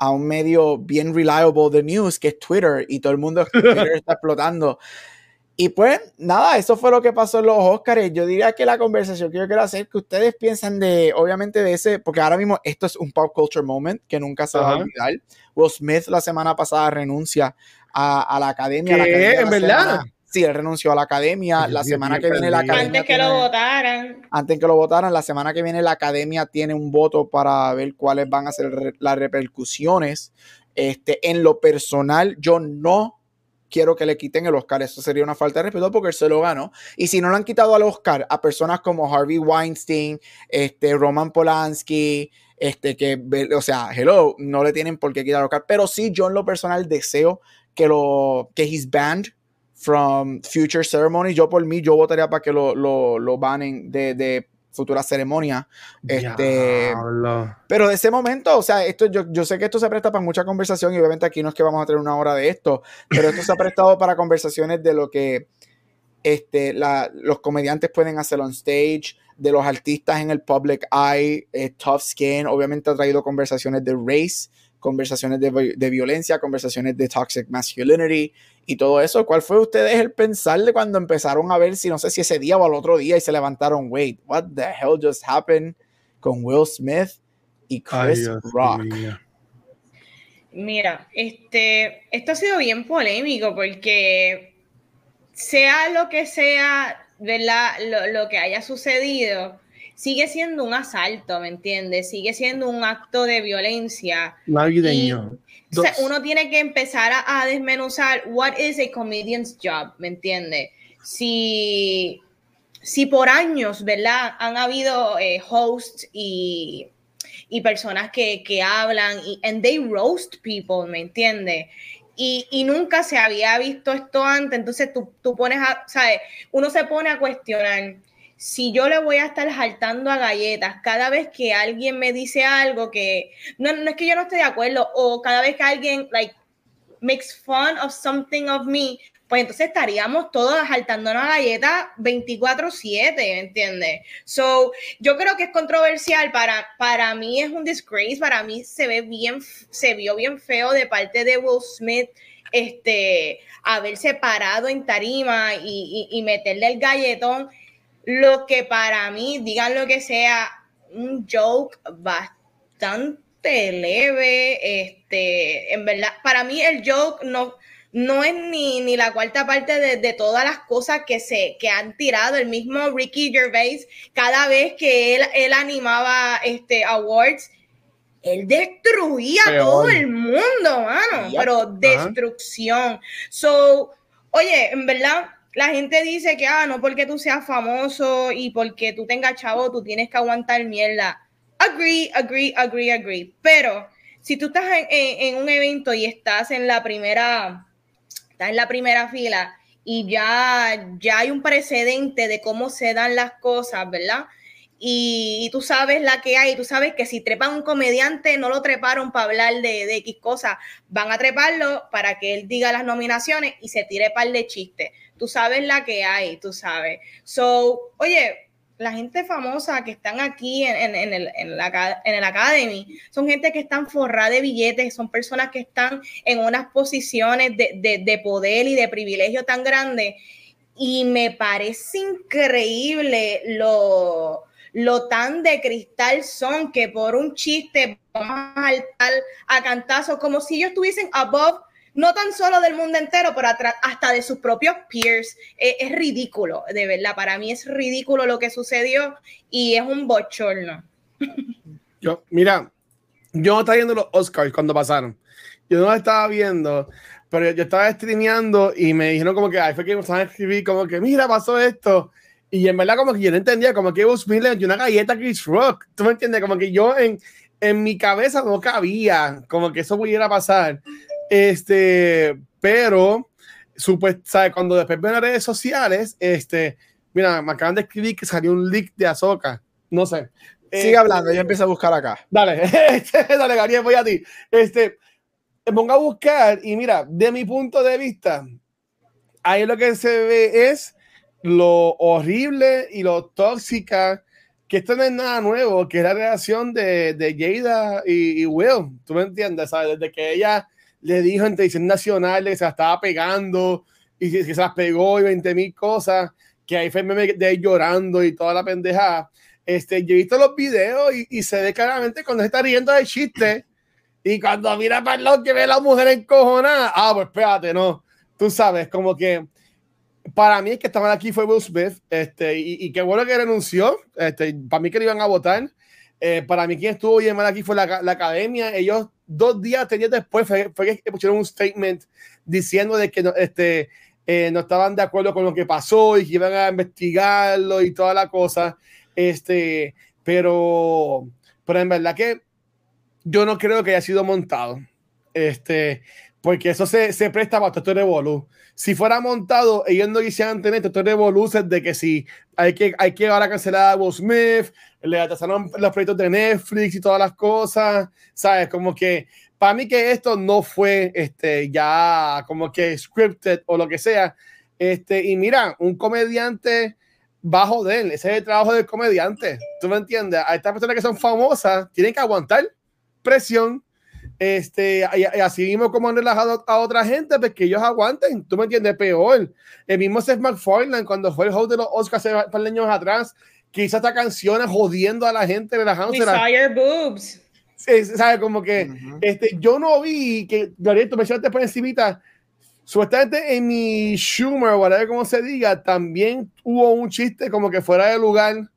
a un medio bien reliable de news que es Twitter y todo el mundo Twitter está explotando. Y pues nada, eso fue lo que pasó en los Oscars. Yo diría que la conversación que yo quiero hacer, que ustedes piensan de, obviamente de ese, porque ahora mismo esto es un pop culture moment que nunca se va a olvidar. Will Smith la semana pasada renuncia a, a la academia. ¿Qué? ¿En verdad? Sí, él renunció a la academia. La semana que viene la academia. Antes que lo votaran. Antes que lo votaran, la semana que viene la academia tiene un voto para ver cuáles van a ser las repercusiones. Este, en lo personal, yo no quiero que le quiten el Oscar. Eso sería una falta de respeto porque él se lo ganó. Y si no le han quitado al Oscar a personas como Harvey Weinstein, este, Roman Polanski, este, que, o sea, hello, no le tienen por qué quitar el Oscar. Pero sí, yo en lo personal deseo que lo, que his band from future ceremony. Yo por mí, yo votaría para que lo, lo, lo banen de, de futura ceremonia. Este, pero de ese momento, o sea, esto yo, yo sé que esto se presta para mucha conversación y obviamente aquí no es que vamos a tener una hora de esto, pero esto se ha prestado para conversaciones de lo que este, la, los comediantes pueden hacer on stage, de los artistas en el public eye, eh, Tough Skin, obviamente ha traído conversaciones de race, conversaciones de, de, violencia, conversaciones de toxic masculinity y todo eso. ¿Cuál fue ustedes el pensar de cuando empezaron a ver si no sé si ese día o al otro día y se levantaron, wait, what the hell just happened con Will Smith y Chris Rock? Mira, este, esto ha sido bien polémico porque sea lo que sea, ¿verdad? Lo, lo que haya sucedido, sigue siendo un asalto, ¿me entiendes? Sigue siendo un acto de violencia. Navideño. uno tiene que empezar a, desmenuzar what is a comedian's job, ¿me entiendes? Si, si por años, ¿verdad? Han habido eh, hosts y, personas que, hablan y and they roast people, ¿me entiendes? Y, y, nunca se había visto esto antes, entonces tú, tú pones a, ¿sabes? Uno se pone a cuestionar si yo le voy a estar saltando a galletas cada vez que alguien me dice algo que no, no es que yo no esté de acuerdo o cada vez que alguien like makes fun of something of me, pues entonces estaríamos todos saltándonos a galletas 24/7, ¿me entiendes? So, yo creo que es controversial para para mí es un disgrace, para mí se ve bien se vio bien feo de parte de Will Smith este haberse parado en tarima y, y meterle el galletón lo que para mí, digan lo que sea, un joke bastante leve, este, en verdad, para mí el joke no, no es ni, ni la cuarta parte de, todas las cosas que se que han tirado. El mismo Ricky Gervais, cada vez que él, él animaba este awards, él destruía a todo el mundo, mano, pero destrucción. So, oye, en verdad, la gente dice que, ah, no porque tú seas famoso y porque tú tengas chavo, tú tienes que aguantar mierda. Agree, agree, agree, agree. Pero si tú estás en, un evento y estás en la primera, estás en la primera fila y ya, ya hay un precedente de cómo se dan las cosas, ¿verdad? Y, tú sabes la que hay, tú sabes que si trepan un comediante, no lo treparon para hablar de, de X cosas, van a treparlo para que él diga las nominaciones y se tire par de chistes. Tú sabes la que hay, tú sabes. So, oye, la gente famosa que están aquí en, el, en, la, en el Academy son gente que están forrada de billetes, son personas que están en unas posiciones de, de poder y de privilegio tan grandes. Y me parece increíble lo, lo tan de cristal son que por un chiste vamos a saltar a cantazos como si ellos estuviesen above no tan solo del mundo entero, pero hasta de sus propios peers. Es, es, ridículo, de verdad. Para mí es ridículo lo que sucedió y es un bochorno. Yo, mira, yo estaba viendo los Oscars cuando pasaron. Yo no lo estaba viendo, pero yo estaba streameando y me dijeron como que, ay, fue que me a escribir como que, mira, pasó esto. Y en verdad como que yo no entendía, como que Will Smith una galleta a Chris Rock. ¿Tú me entiendes? Como que yo en, en mi cabeza no cabía como que eso pudiera pasar. Este, pero, supuestamente, cuando después veo en las redes sociales, este, mira, me acaban de escribir que salió un leak de Azoka. No sé. Sigue hablando, yo empiezo a buscar acá. Dale, dale, Gabriel, voy a ti. Este, me pongo a buscar y mira, de mi punto de vista, ahí lo que se ve es lo horrible y lo tóxica, que esto no es nada nuevo, que es la relación de, de Jada y, Will, ¿tú me entiendes? ¿sabes? Desde que ella le dijo en televisión nacional que se la estaba pegando y que, se las pegó y 20 mil cosas, que ahí fue meme de llorando y toda la pendejada. Este, yo he visto los videos y, y se ve claramente cuando se está riendo del chiste y cuando mira para el que ve la mujer encojonada, ah, pues espérate, no, tú sabes, como que para mí el que estaban aquí fue Will Smith, este, y, y qué bueno que renunció, este, para mí que le iban a votar, eh, para mí quien estuvo bien mal aquí fue la, la, academia, ellos dos días, tres días después fue, que pusieron un statement diciendo de que no, este, eh, no estaban de acuerdo con lo que pasó y que iban a investigarlo y toda la cosa, este, pero, pero en verdad que yo no creo que haya sido montado, este, porque eso se, se presta para todo revolú. Si fuera montado, ellos no quisieran tener todo revoluces de que si hay que, hay que ahora cancelar a Will Smith, le atrasaron los proyectos de Netflix y todas las cosas, ¿sabes? Como que para mí que esto no fue este, ya como que scripted o lo que sea. Este, y mira, un comediante bajo de él, ese es el trabajo del comediante. ¿Tú me entiendes? A estas personas que son famosas tienen que aguantar presión este, y, así mismo como han relajado a otra gente, pues que ellos aguanten, tú me entiendes, peor. El mismo Seth MacFarlane, cuando fue el host de los Oscars hace par de años atrás, que hizo esta canción jodiendo a la gente, relajándose. We boobs. Sí, ¿sabes? Como que este, yo no vi que, Gabriel, tú mencionaste por encimita, supuestamente en mi Schumer, o whatever como se diga, también hubo un chiste como que fuera de lugar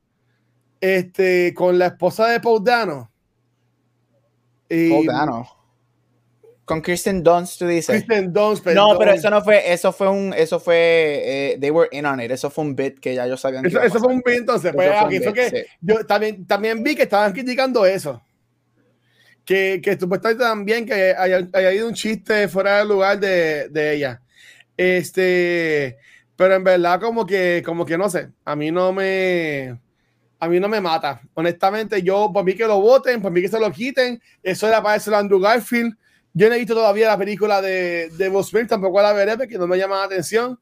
este, con la esposa de Paul Dano con Kristen Dunst, tú dices. Kristen Dunst, No, pero eso no fue, eso fue un, eso fue, eh, they were in on it, eso fue un bit que ya ellos sabían. Eso, eso fue un bit entonces, pues aquí fue que yo también, también vi que estaban criticando eso. Que, que supuestamente también que haya, haya ido un chiste fuera del lugar de, de ella. Este, pero en verdad como que, como que no sé, a mí no me, a mí no me mata. Honestamente, yo, por mí que lo voten, por mí que se lo quiten, eso era para eso Andrew Garfield. Yo no he visto todavía la película de, de Smith, tampoco la veré porque no me llama la atención,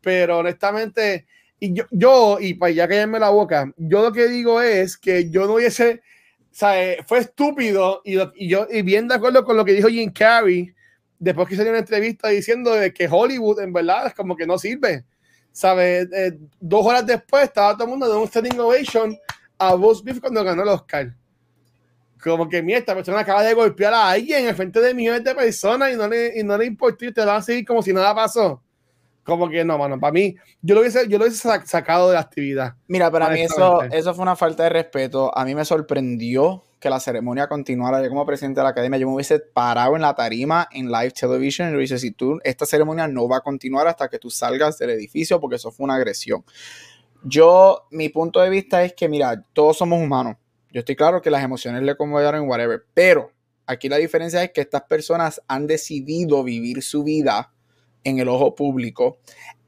pero honestamente, y yo, yo y para ya callarme la boca, yo lo que digo es que yo no hubiese, sea, eh, fue estúpido y, y, yo, y bien de acuerdo con lo que dijo Jim Carrey, después que salió una entrevista diciendo de que Hollywood en verdad es como que no sirve ¿sabes? Eh, dos horas después estaba todo el mundo dando un standing ovation a Smith cuando ganó el Oscar. Como que, mira, esta persona acaba de golpear a alguien en frente de millones de personas y no le, y no le importó y te van a seguir como si nada pasó. Como que no, mano, para mí, yo lo hubiese, yo lo hubiese sacado de la actividad. Mira, para mí eso, eso fue una falta de respeto. A mí me sorprendió que la ceremonia continuara. Yo como presidente de la academia, yo me hubiese parado en la tarima en live television y le hubiese si tú, esta ceremonia no va a continuar hasta que tú salgas del edificio porque eso fue una agresión. Yo, mi punto de vista es que, mira, todos somos humanos. Yo estoy claro que las emociones le acomodaron, whatever, pero aquí la diferencia es que estas personas han decidido vivir su vida en el ojo público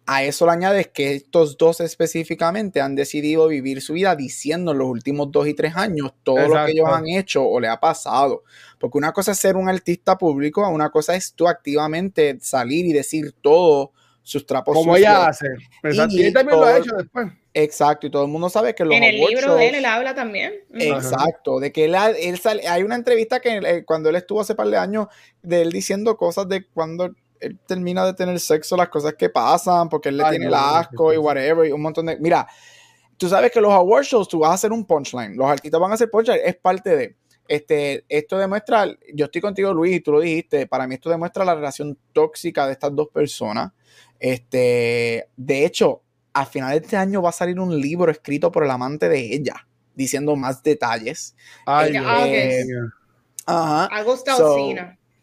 a eso le añades que estos dos específicamente han decidido vivir su vida diciendo en los últimos dos y tres años todo lo que ellos han hecho o le ha pasado. Porque una cosa es ser un artista público, una cosa es tú activamente salir y decir todo sus trapos Como ella hace. Exacto. Y, él también lo ha hecho después. Exacto, y todo el mundo sabe que los En el libro de él, él habla también. Exacto, de que él, él sale, hay una entrevista que eh, cuando él estuvo hace par de años, de él diciendo cosas de cuando él termina de tener sexo, las cosas que pasan, porque él le tiene el asco y whatever, y un montón de... Mira, tú sabes que los award shows tú vas a hacer un punchline, los artistas van a hacer punchline, es parte de... Este, esto demuestra, yo estoy contigo Luis y tú lo dijiste, para mí esto demuestra la relación tóxica de estas dos personas. Este, de hecho, a final de este año va a salir un libro escrito por el amante de ella, diciendo más detalles. Ay, eh, Ajá.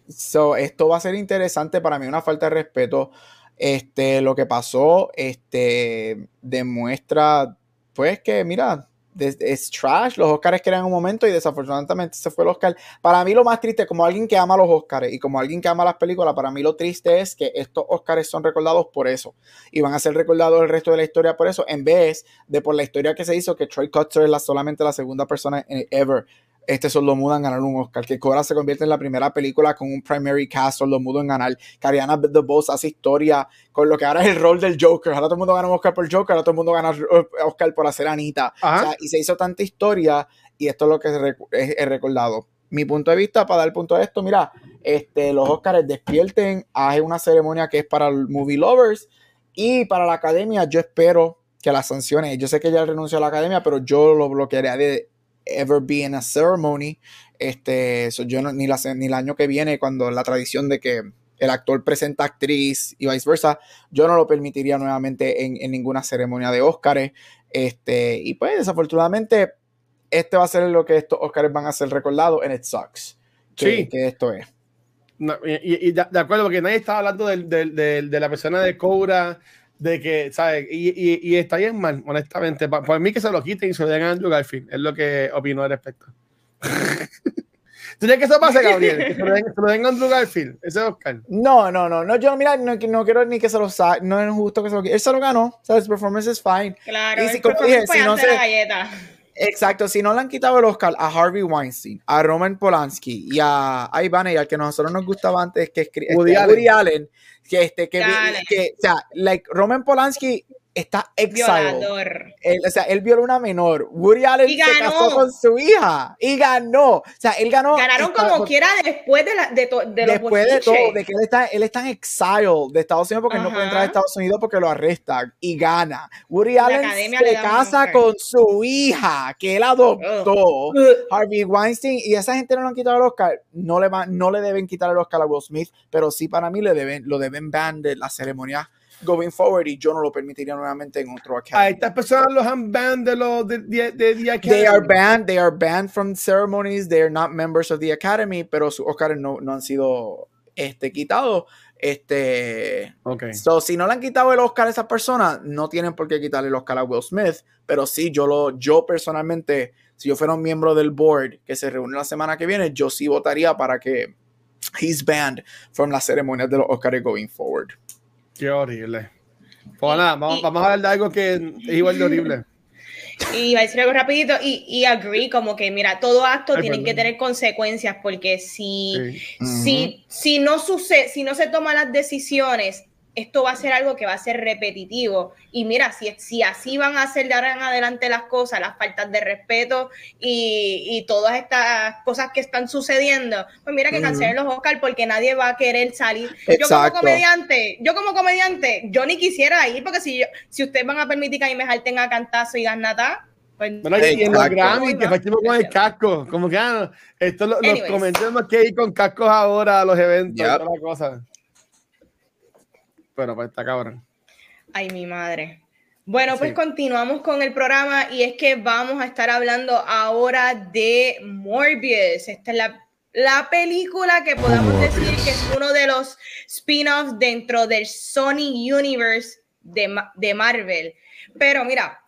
So, esto va a ser interesante para mí, una falta de respeto. Este, lo que pasó, este, demuestra, pues que, mira, es trash. Los Oscars querían un momento y desafortunadamente se fue el Oscar. Para mí lo más triste, como alguien que ama los Oscars y como alguien que ama las películas, para mí lo triste es que estos Oscars son recordados por eso y van a ser recordados el resto de la historia por eso, en vez de por la historia que se hizo, que Troy Cutter es la, solamente la segunda persona ever este Solo Mudo en ganar un Oscar, que Cora se convierte en la primera película con un primary cast Solo Mudo en ganar, que Ariana Boss hace historia con lo que ahora es el rol del Joker, ahora todo el mundo gana un Oscar por Joker, ahora todo el mundo gana uh, Oscar por hacer Anita, y se hizo tanta historia y esto es lo que es, recordado. Mi punto de vista, para dar el punto de esto, mira, este, los Oscars despierten, hay una ceremonia que es para el movie lovers y para la academia yo espero que las sanciones, yo sé que ya renunció a la academia, pero yo lo bloquearía de, ever be in a ceremony. Este, yo ni, la, ni el año que viene, cuando la tradición de que el actor presenta actriz y viceversa, yo no lo permitiría nuevamente en, ninguna ceremonia de Óscares. Este, y pues desafortunadamente, este va a ser lo que estos Óscares van a ser recordados en It Sucks. Que, sí. que esto es. y, de, acuerdo, porque nadie estaba hablando de la persona de Cobra de que, ¿sabes? Y, y, y, está bien mal, honestamente. Por, mí que se lo quiten y se lo den a Andrew Garfield, es lo que opino al respecto. ¿Tú crees que eso pase, Gabriel? Que se lo den, se lo den a Andrew Garfield, ese Oscar. No, no, no, no, yo mira, no, no quiero ni que se lo no es justo que se lo Él se lo ganó, ¿sabes? Performance es fine. Claro, y si, como dije, si no se, la galleta. Exacto, si no le han quitado el Oscar a Harvey Weinstein, a Roman Polanski y a, Iván y al que a nosotros nos gustaba antes, que es este, Woody, Allen. que este, que, que, o sea, like, Roman Polanski está exiled. Él, o sea, él violó una menor. Woody Allen se casó con su hija y ganó. O sea, él ganó. Ganaron como quiera después de, la, de, de Después de todo, de que él está, él está en exile de Estados Unidos porque no puede entrar a Estados Unidos porque lo arrestan y gana. Woody Allen se casa con su hija que él adoptó. Harvey Weinstein y esa gente no le han quitado el Oscar. No le, no le deben quitar el Oscar a Will Smith, pero sí para mí le deben, lo deben ban de la ceremonia going forward y yo no lo permitiría nuevamente en otro academy. A estas personas los han banned de los de, de, de, the academy. They are banned, they are banned from ceremonies, they are not members of the academy, pero sus Oscars no, no han sido este, quitados. Este, okay. so, si no le han quitado el Oscar a esa persona, no tienen por qué quitarle el Oscar a Will Smith, pero sí, yo lo, yo personalmente, si yo fuera un miembro del board que se reúne la semana que viene, yo sí votaría para que he's banned from las ceremonias de los Oscars going forward. Qué horrible. Pues nada, vamos, vamos, a hablar de algo que es igual de horrible. Y va a decir algo rapidito y, y agree, como que mira, todo acto tiene que tener consecuencias porque si, si, si, no sucede, si no se toman las decisiones esto va a ser algo que va a ser repetitivo. Y mira, si, si así van a hacer de ahora en adelante las cosas, las faltas de respeto y, y todas estas cosas que están sucediendo, pues mira que cancelen los Oscar porque nadie va a querer salir. Yo como comediante, yo como comediante, yo ni quisiera ir porque si, yo, si ustedes van a permitir que a mí me jalten a cantazo y ganata, pues, bueno, y en los Grammy, que partimos con el casco, como que ah, esto lo, los comentarios que ir con cascos ahora a los eventos, y toda la cosa. Pero pues está cabrón. Ay, mi madre. Bueno, pues continuamos con el programa y es que vamos a estar hablando ahora de Morbius. Esta es la, la película que podamos decir que es uno de los spin-offs dentro del Sony Universe de, de Marvel. Pero mira,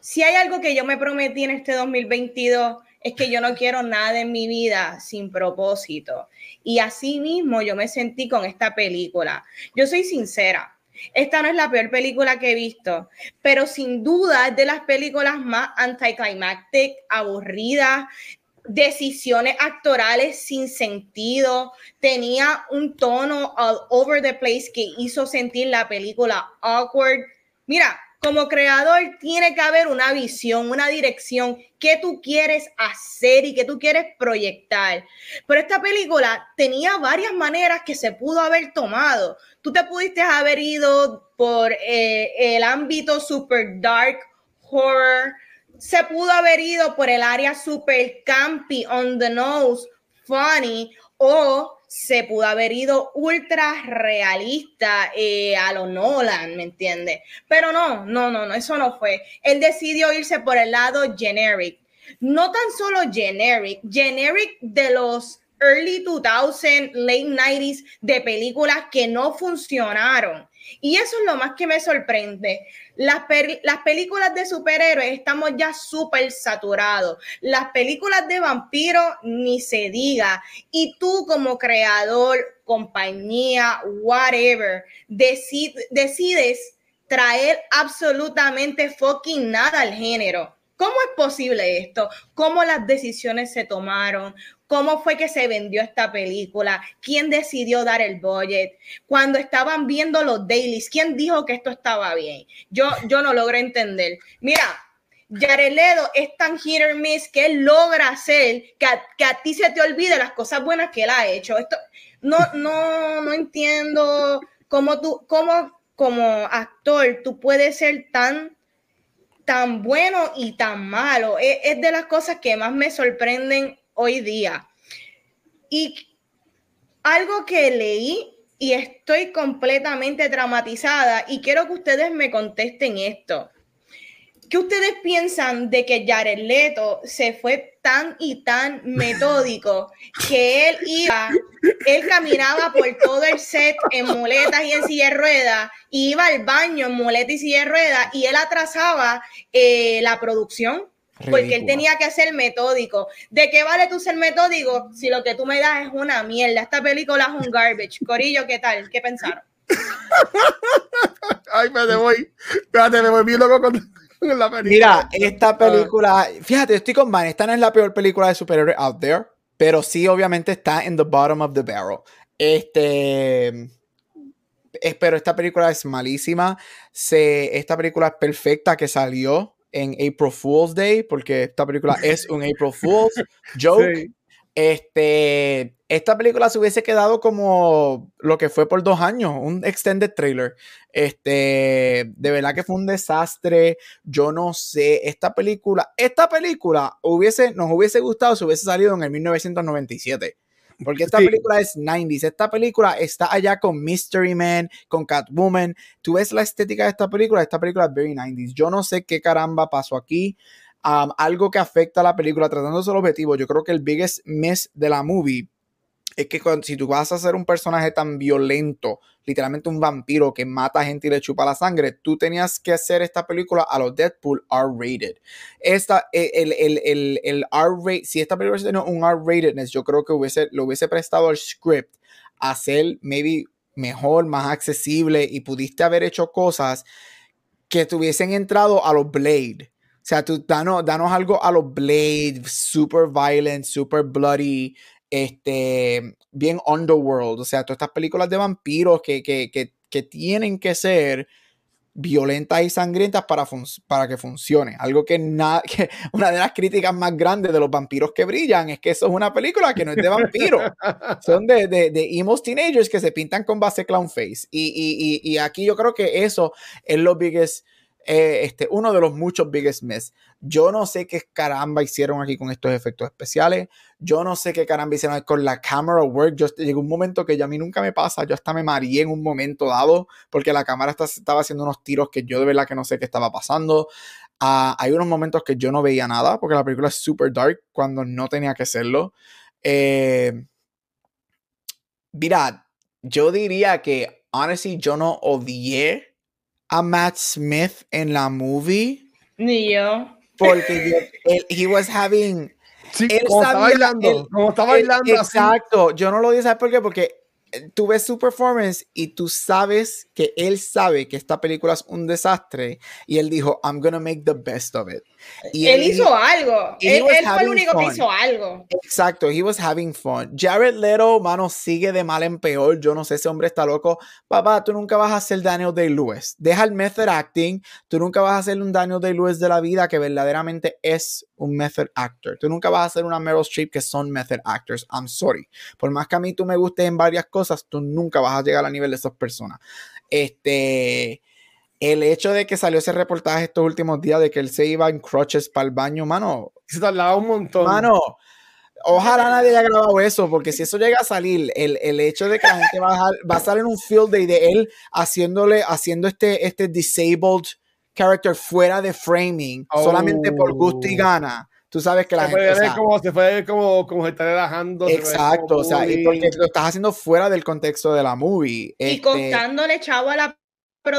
si hay algo que yo me prometí en este 2022 es que yo no quiero nada en mi vida sin propósito. Y así mismo yo me sentí con esta película. Yo soy sincera, esta no es la peor película que he visto, pero sin duda es de las películas más anticlimactic, aburridas, decisiones actorales sin sentido, tenía un tono all over the place que hizo sentir la película awkward. Mira, como creador tiene que haber una visión, una dirección, qué tú quieres hacer y qué tú quieres proyectar. Pero esta película tenía varias maneras que se pudo haber tomado. Tú te pudiste haber ido por eh, el ámbito super dark horror, se pudo haber ido por el área super campy, on the nose, funny, o se pudo haber ido ultra realista eh, a lo Nolan, ¿me entiendes? Pero no, no, no, no, eso no fue. Él decidió irse por el lado generic. No tan solo generic, generic de los early 2000, late 90s, de películas que no funcionaron. Y eso es lo más que me sorprende. Las, las películas de superhéroes estamos ya súper saturados. Las películas de vampiros ni se diga. Y tú como creador, compañía, whatever, decides traer absolutamente fucking nada al género. ¿Cómo es posible esto? ¿Cómo las decisiones se tomaron? ¿Cómo fue que se vendió esta película? ¿Quién decidió dar el budget? Cuando estaban viendo los dailies, ¿quién dijo que esto estaba bien? Yo, yo no logro entender. Mira, Jared es tan hit or miss que él logra hacer que a, que a ti se te olvide las cosas buenas que él ha hecho. Esto, no, no, no entiendo cómo tú, cómo como actor tú puedes ser tan tan bueno y tan malo. Es, de las cosas que más me sorprenden hoy día. Y algo que leí y estoy completamente traumatizada y quiero que ustedes me contesten esto. ¿Qué ustedes piensan de que Jared Leto se fue tan y tan metódico que él iba, él caminaba por todo el set en muletas y en silla de ruedas, iba al baño en muletas y silla de ruedas y él atrasaba eh, la producción? Porque él tenía que ser metódico. ¿De qué vale tú ser metódico si lo que tú me das es una mierda? Esta película es un garbage. Corillo, ¿qué tal? ¿Qué pensaron? Ay, me debo Espérate, me voy bien loco con Mira, esta película, fíjate, estoy con Van, esta no es la peor película de superhéroes out there, pero sí, obviamente, está en the bottom of the barrel. Este. Pero esta película es malísima. Se, esta película es perfecta que salió en April Fool's Day, porque esta película es un April Fool's joke. Este, esta película se hubiese quedado como lo que fue por dos años, un extended trailer. Este, de verdad que fue un desastre. Yo no sé, esta película, esta película hubiese, nos hubiese gustado si hubiese salido en el 1997. Porque esta película es 90s. Esta película está allá con Mystery Man, con Catwoman. Tú ves la estética de esta película. Esta película es very 90s. Yo no sé qué caramba pasó aquí algo que afecta a la película tratándose del objetivo, yo creo que el biggest miss de la movie es que si tú vas a hacer un personaje tan violento, literalmente un vampiro que mata gente y le chupa la sangre, tú tenías que hacer esta película a los Deadpool R-rated. Esta, e, el, el, el, el R-rated, si esta película tenía un R-ratedness, yo creo que hubiese, lo hubiese prestado al script a ser maybe mejor, más accesible y pudiste haber hecho cosas que tuviesen entrado a los Blade o sea, tú danos, danos algo a los Blade, super violent, super bloody, este, bien underworld. O sea, todas estas películas de vampiros que, que, que, que tienen que ser violentas y sangrientas para, para que funcione. Algo que, que una de las críticas más grandes de los vampiros que brillan es que eso es una película que no es de vampiros. Son de, de, de emos teenagers que se pintan con base clown face. Y, y, y, y, aquí yo creo que eso es lo biggest eh, este, uno de los muchos biggest myths. Yo no sé qué caramba hicieron aquí con estos efectos especiales. Yo no sé qué caramba hicieron con la camera work. Yo llegó un momento que ya a mí nunca me pasa. Yo hasta me mareé en un momento dado porque la cámara estaba haciendo unos tiros que yo de verdad que no sé qué estaba pasando. Ah, hay unos momentos que yo no veía nada porque la película es super dark cuando no tenía que serlo. Eh, mira, yo diría que, honestly, yo no odié a Matt Smith en la movie. Ni yo. Porque él, he was having. Sí, como está bailando. como está bailando. exacto. Yo no lo dije, ¿sabes por qué? Porque tú ves su performance y tú sabes que él sabe que esta película es un desastre y él dijo, I'm gonna make the best of it. Y él, hizo algo. Él, fue el único que hizo algo. Exacto, he was having fun. Jared Leto, mano, sigue de mal en peor. Yo no sé, ese hombre está loco. Papá, tú nunca vas a ser Daniel Day-Lewis. Deja el method acting. Tú nunca vas a ser un Daniel Day-Lewis de la vida que verdaderamente es un method actor. Tú nunca vas a ser una Meryl Streep que son method actors. I'm sorry. Por más que a mí tú me gustes en varias cosas, tú nunca vas a llegar al nivel de esas personas. Este el hecho de que salió ese reportaje estos últimos días de que él se iba en crutches para el baño, mano. Se tardaba un montón. Mano, ojalá nadie haya grabado eso, porque si eso llega a salir, el, el hecho de que la gente va a, va a estar en un field day de él haciéndole, haciendo este, este disabled character fuera de framing, solamente por gusto y oh. gana. Tú sabes que la gente. Puede como, se puede ver como, como se está relajando. Exacto, o sea, y porque lo estás haciendo fuera del contexto de la movie. Y este, costándole chavo a la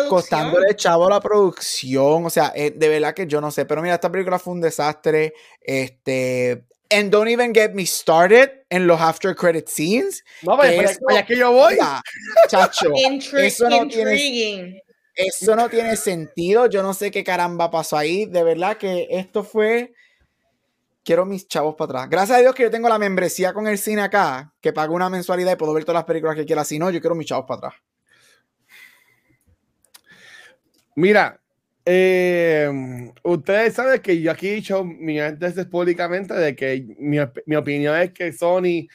Costándole chavo la producción. O sea, eh, de verdad que yo no sé. Pero mira, esta película fue un desastre. Este. And don't even get me started en los after credit scenes. No, que es que yo voy. chacho. eso no Tiene, eso no tiene sentido. Yo no sé qué caramba pasó ahí. De verdad que esto fue. Quiero mis chavos para atrás. Gracias a Dios que yo tengo la membresía con el cine acá, que pago una mensualidad y puedo ver todas las películas que quiera. Si no, yo quiero mis chavos para atrás. Mira, eh, ustedes saben que yo aquí he dicho mi antes públicamente de que mi, mi, opinión es que Sony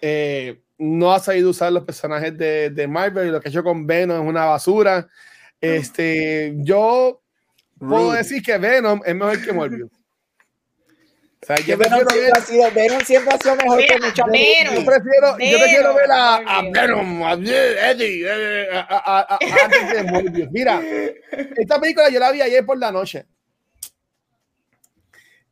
eh, no ha sabido usar los personajes de, de, Marvel y lo que ha hecho con Venom es una basura. Este, yo puedo decir que Venom es mejor que Morbius. O sea, yo Venom, siempre ha sido, Venom siempre ha sido mejor que mucha Venom, Yo prefiero, Venom, yo prefiero ver a, a Venom, a Eddie, eh, a, a, a, antes de Morbius. Mira, esta película yo la vi ayer por la noche.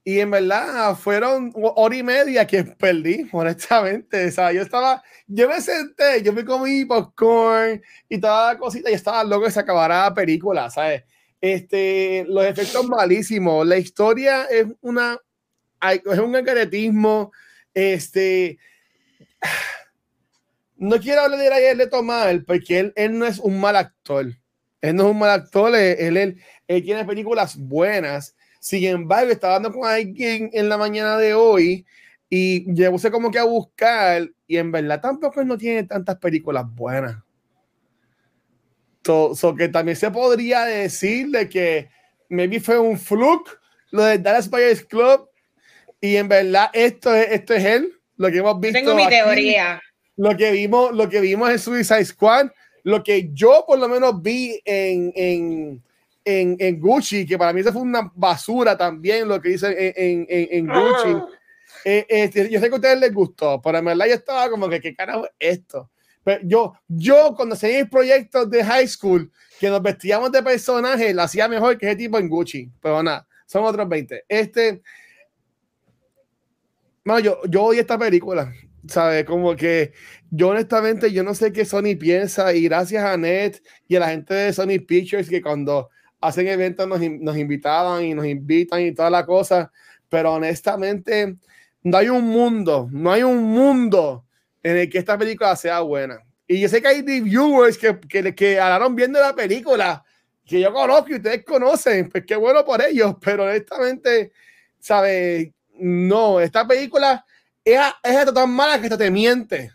Y en verdad fueron hora y media que perdí, honestamente. O sea, yo estaba, yo me senté, yo me comí popcorn y toda la cosita y estaba loco que se acabara la película, ¿sabes? Este, los efectos malísimos. La historia es una es un acaretismo. Este. No quiero hablar de ayer de Tomás, porque él, él, no es un mal actor. Él no es un mal actor, él, él, él tiene películas buenas. Sin embargo, estaba hablando con alguien en la mañana de hoy y yo como que a buscar y en verdad tampoco él no tiene tantas películas buenas. So, so que también se podría decir de que maybe fue un fluke lo de Dallas Buyers Club y en verdad, esto es, esto es él, lo que hemos visto. tengo mi teoría. Lo que vimos, lo que vimos en Suicide Squad, lo que yo por lo menos vi en, en, en, en Gucci, que para mí eso fue una basura también, lo que hice en, en Gucci. Ah. Eh, este, yo sé que a ustedes les gustó, pero en verdad yo estaba como que, ¿qué carajo es esto? Pero yo, yo cuando hacía proyectos de high school, que nos vestíamos de personajes, lo hacía mejor que ese tipo en Gucci, pero nada, son otros 20. Este, yo, yo odio esta película, ¿sabes? Como que yo honestamente, yo no sé qué Sony piensa y gracias a Net y a la gente de Sony Pictures que cuando hacen eventos nos, nos invitaban y nos invitan y toda la cosa, pero honestamente no hay un mundo, no hay un mundo en el que esta película sea buena. Y yo sé que hay reviewers que, que, que hablaron bien de la película, que yo conozco y ustedes conocen, pues qué bueno por ellos, pero honestamente, ¿sabes? No, esta película es, es tan mala que hasta te miente.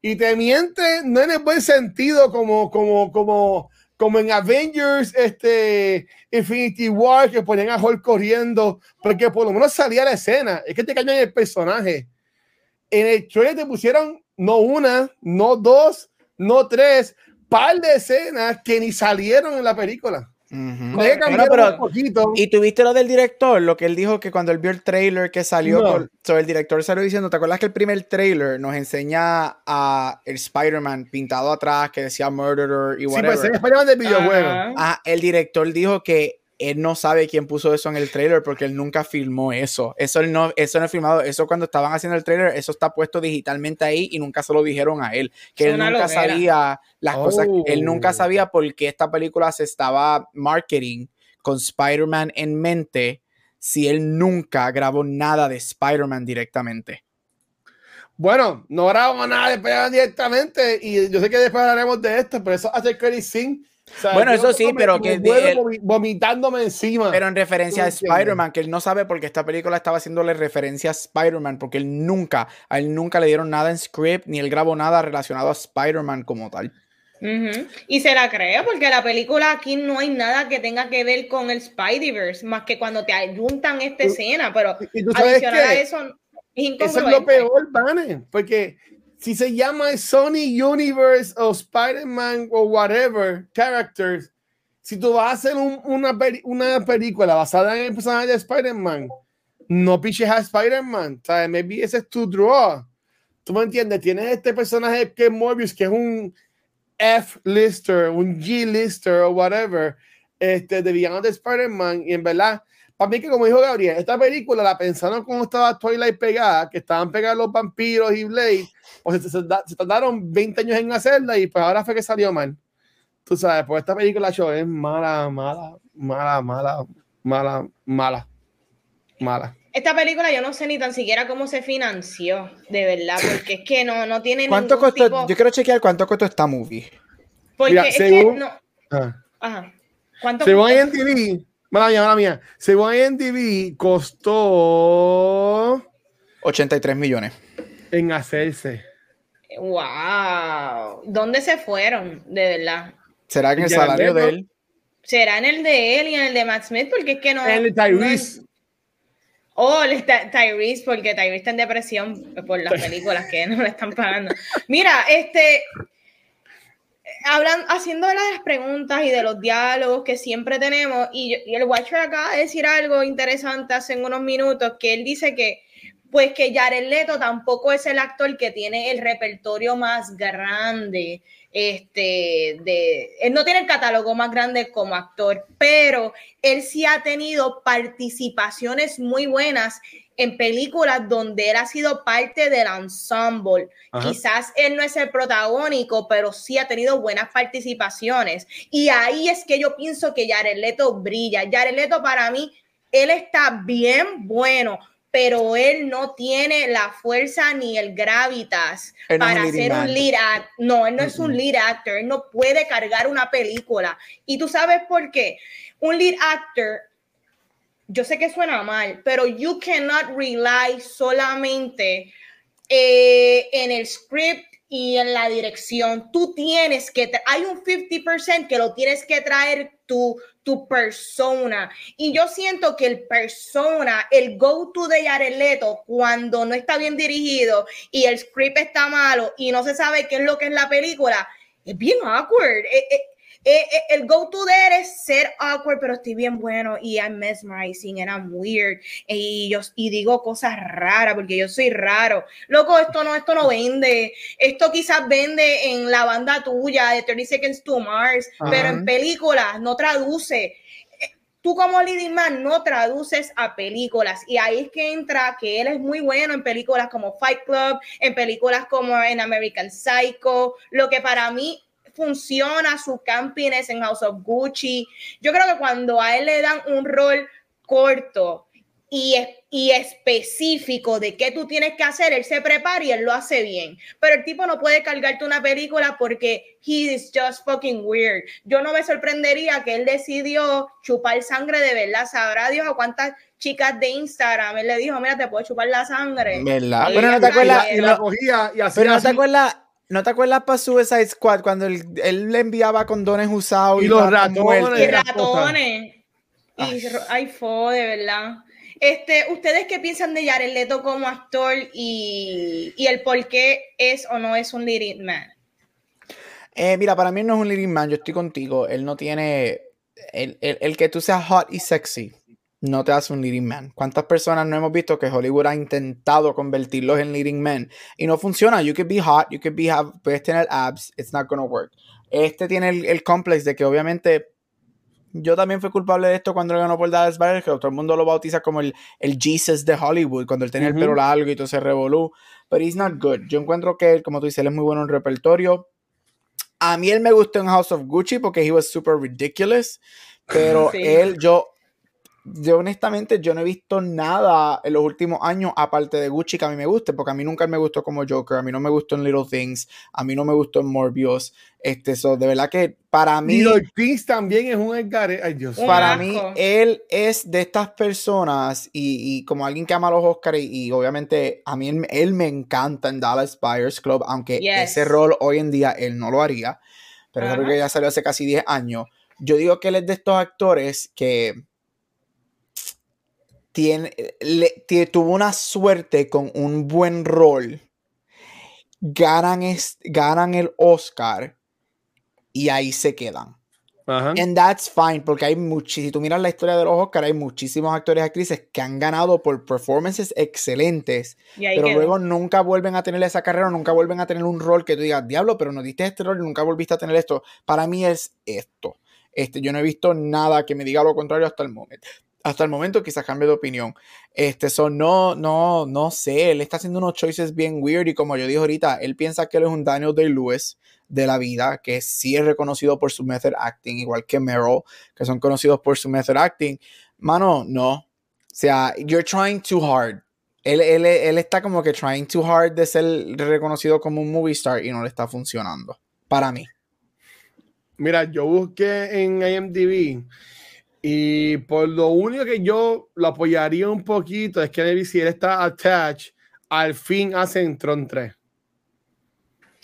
Y te miente no en el buen sentido como, como, como, como en Avengers, este, Infinity War, que ponían a Hulk corriendo, porque por lo menos salía la escena. Es que te cambian el personaje. En el trailer te pusieron no una, no dos, no tres, par de escenas que ni salieron en la película. Y tuviste lo del director, lo que él dijo que cuando él vio el trailer que salió, el director salió diciendo, ¿te acuerdas que el primer trailer nos enseña a el Spider-Man pintado atrás que decía Murderer y whatever? Sí, pues el Spider-Man del videojuego. Ah, el director dijo que él no sabe quién puso eso en el trailer porque él nunca filmó eso. Eso no, eso no es filmado. Eso cuando estaban haciendo el trailer, eso está puesto digitalmente ahí y nunca se lo dijeron a él. Que él nunca sabía las cosas. Él nunca oh. sabía por qué esta película se estaba marketing con Spider-Man en mente si él nunca grabó nada de Spider-Man directamente. Bueno, no grabó nada de Spider-Man directamente y yo sé que después hablaremos de esto, pero eso hace Credit Sin bueno, eso sí, pero que. vomitándome encima. Pero en referencia a Spider-Man, que él no sabe porque esta película estaba haciéndole referencia a Spider-Man, porque él nunca, a él nunca le dieron nada en script, ni él grabó nada relacionado a Spider-Man como tal. Y se la creo, porque la película aquí no hay nada que tenga que ver con el Spideyverse, más que cuando te ayuntan esta escena, pero adicional a eso, es Eso es lo peor, Vane, porque si se llama Sony Universe o Spider-Man o whatever characters, si tú vas a hacer una, una película basada en el personaje de Spider-Man, no piches a Spider-Man. ¿Sabes? Maybe ese es tu draw. ¿Tú me entiendes? Tienes este personaje que es Morbius, que es un F-lister, un G-lister o whatever, este, de villano de Spider-Man, y en verdad para mí que como dijo Gabriel, esta película la pensaron como estaba Twilight pegada, que estaban pegados los vampiros y Blade, pues se, se, tardaron 20 años en hacerla y pues ahora fue que salió mal. Tú sabes, pues esta película show es mala, mala, mala, mala, mala, mala, mala. Esta película yo no sé ni tan siquiera cómo se financió, de verdad, porque es que no, no tiene ¿Cuánto costó? Yo quiero chequear cuánto costó esta movie. Porque es que no... Ah. Ajá. ¿Cuánto según IMDb, Mala mía, mala mía. Según IMDb, costó 83 millones en hacerse. Wow. ¿Dónde se fueron? De verdad. ¿Será en el salario de él? ¿Será en el de él y en el de Matt Smith? Porque es que no. En el de Tyrese. Oh, el Tyrese, porque Tyrese está en depresión por las películas que no le están pagando. Mira, este hablan, haciendo las preguntas y de los diálogos que siempre tenemos, y, el Watcher acaba de decir algo interesante hace unos minutos, que él dice que pues que Jared Leto tampoco es el actor que tiene el repertorio más grande, este, de, no tiene el catálogo más grande como actor, pero él sí ha tenido participaciones muy buenas en películas donde él ha sido parte del ensemble. Quizás él no es el protagónico, pero sí ha tenido buenas participaciones. Y ahí es que yo pienso que Jared Leto brilla. Jared Leto para mí, él está bien bueno, pero él no tiene la fuerza ni el gravitas para ser un lead actor. No, él no es un lead actor, él no puede cargar una película. Y tú sabes por qué. Un lead actor yo sé que suena mal, pero you cannot rely solamente eh, en el script y en la dirección. Tú tienes que, hay un 50% que lo tienes que traer tu, tu persona. Y yo siento que el persona, el go-to de Jared cuando no está bien dirigido y el script está malo y no se sabe qué es lo que es la película, es bien awkward. Eh, eh, eh, eh, el go-to de él es ser awkward, pero estoy bien bueno y I'm mesmerizing and I'm weird. Y yo y digo cosas raras porque yo soy raro. Loco, esto no, esto no vende. Esto quizás vende en la banda tuya de 30 Seconds to Mars, pero en películas no traduce. Eh, tú como leading man no traduces a películas. Y ahí es que entra que él es muy bueno en películas como Fight Club, en películas como en American Psycho, lo que para mí funciona su campiness en House of Gucci. Yo creo que cuando a él le dan un rol corto y, y específico de qué tú tienes que hacer, él se prepara y él lo hace bien. Pero el tipo no puede cargarte una película porque he is just fucking weird. Yo no me sorprendería que él decidió chupar sangre de verdad. Sabrá Dios a cuántas chicas de Instagram él le dijo, mira, te puedo chupar la sangre. ¿Verdad? Pero no te acuerdas. Y, la cogía y pero no te acuerdas ¿No te acuerdas para Suicide Squad cuando él, le enviaba condones usados y, los ratones? Y ratones. Y ay, fo, de verdad. Este, ¿Ustedes qué piensan de Jared Leto como actor y, el por qué es o no es un leading man? Eh, mira, para mí no es un leading man, yo estoy contigo. Él no tiene el, el, el, que tú seas hot y sexy no te hace un leading man. ¿Cuántas personas no hemos visto que Hollywood ha intentado convertirlos en leading men y no funciona? You could be hot, you could be have, puedes tener abs, it's not gonna work. Este tiene el, el complex de que obviamente yo también fui culpable de esto cuando él ganó por Dallas Buyers, que todo el mundo lo bautiza como el, el Jesus de Hollywood, cuando él tenía el pelo largo y todo se revolú. Pero he's not good. Yo encuentro que él, como tú dices, él es muy bueno en repertorio. A mí él me gustó en House of Gucci porque he was super ridiculous. Pero él, yo, yo honestamente yo no he visto nada en los últimos años aparte de Gucci que a mí me guste, porque a mí nunca me gustó como Joker, a mí no me gustó en Little Things, a mí no me gustó en Morbius, este, so, de verdad que para mí... Little Things también es un Edgar, ay Dios. Para mí, él es de estas personas y, y como alguien que ama los Oscars y, obviamente a mí él, me encanta en Dallas Buyers Club, aunque ese rol hoy en día él no lo haría, pero uh que ya salió hace casi 10 años. Yo digo que él es de estos actores que tiene, tuvo una suerte con un buen rol, ganan, ganan el Oscar y ahí se quedan. And that's fine, porque hay muchísimos, si tú miras la historia de los Oscars, hay muchísimos actores y actrices que han ganado por performances excelentes, pero luego nunca vuelven a tener esa carrera, nunca vuelven a tener un rol que tú digas, diablo, pero no diste este rol y nunca volviste a tener esto. Para mí es esto. Este, yo no he visto nada que me diga lo contrario hasta el momento hasta el momento quizás cambie de opinión. Este, son no, no, no sé, él está haciendo unos choices bien weird y como yo dije ahorita, él piensa que él es un Daniel Day-Lewis de la vida, que sí es reconocido por su method acting, igual que Meryl, que son conocidos por su method acting. Mano, no. O sea, you're trying too hard. Él, él, él está como que trying too hard de ser reconocido como un movie star y no le está funcionando. Para mí. Mira, yo busqué en IMDb y por lo único que yo lo apoyaría un poquito es que si él está attached, al fin hacen Tron 3.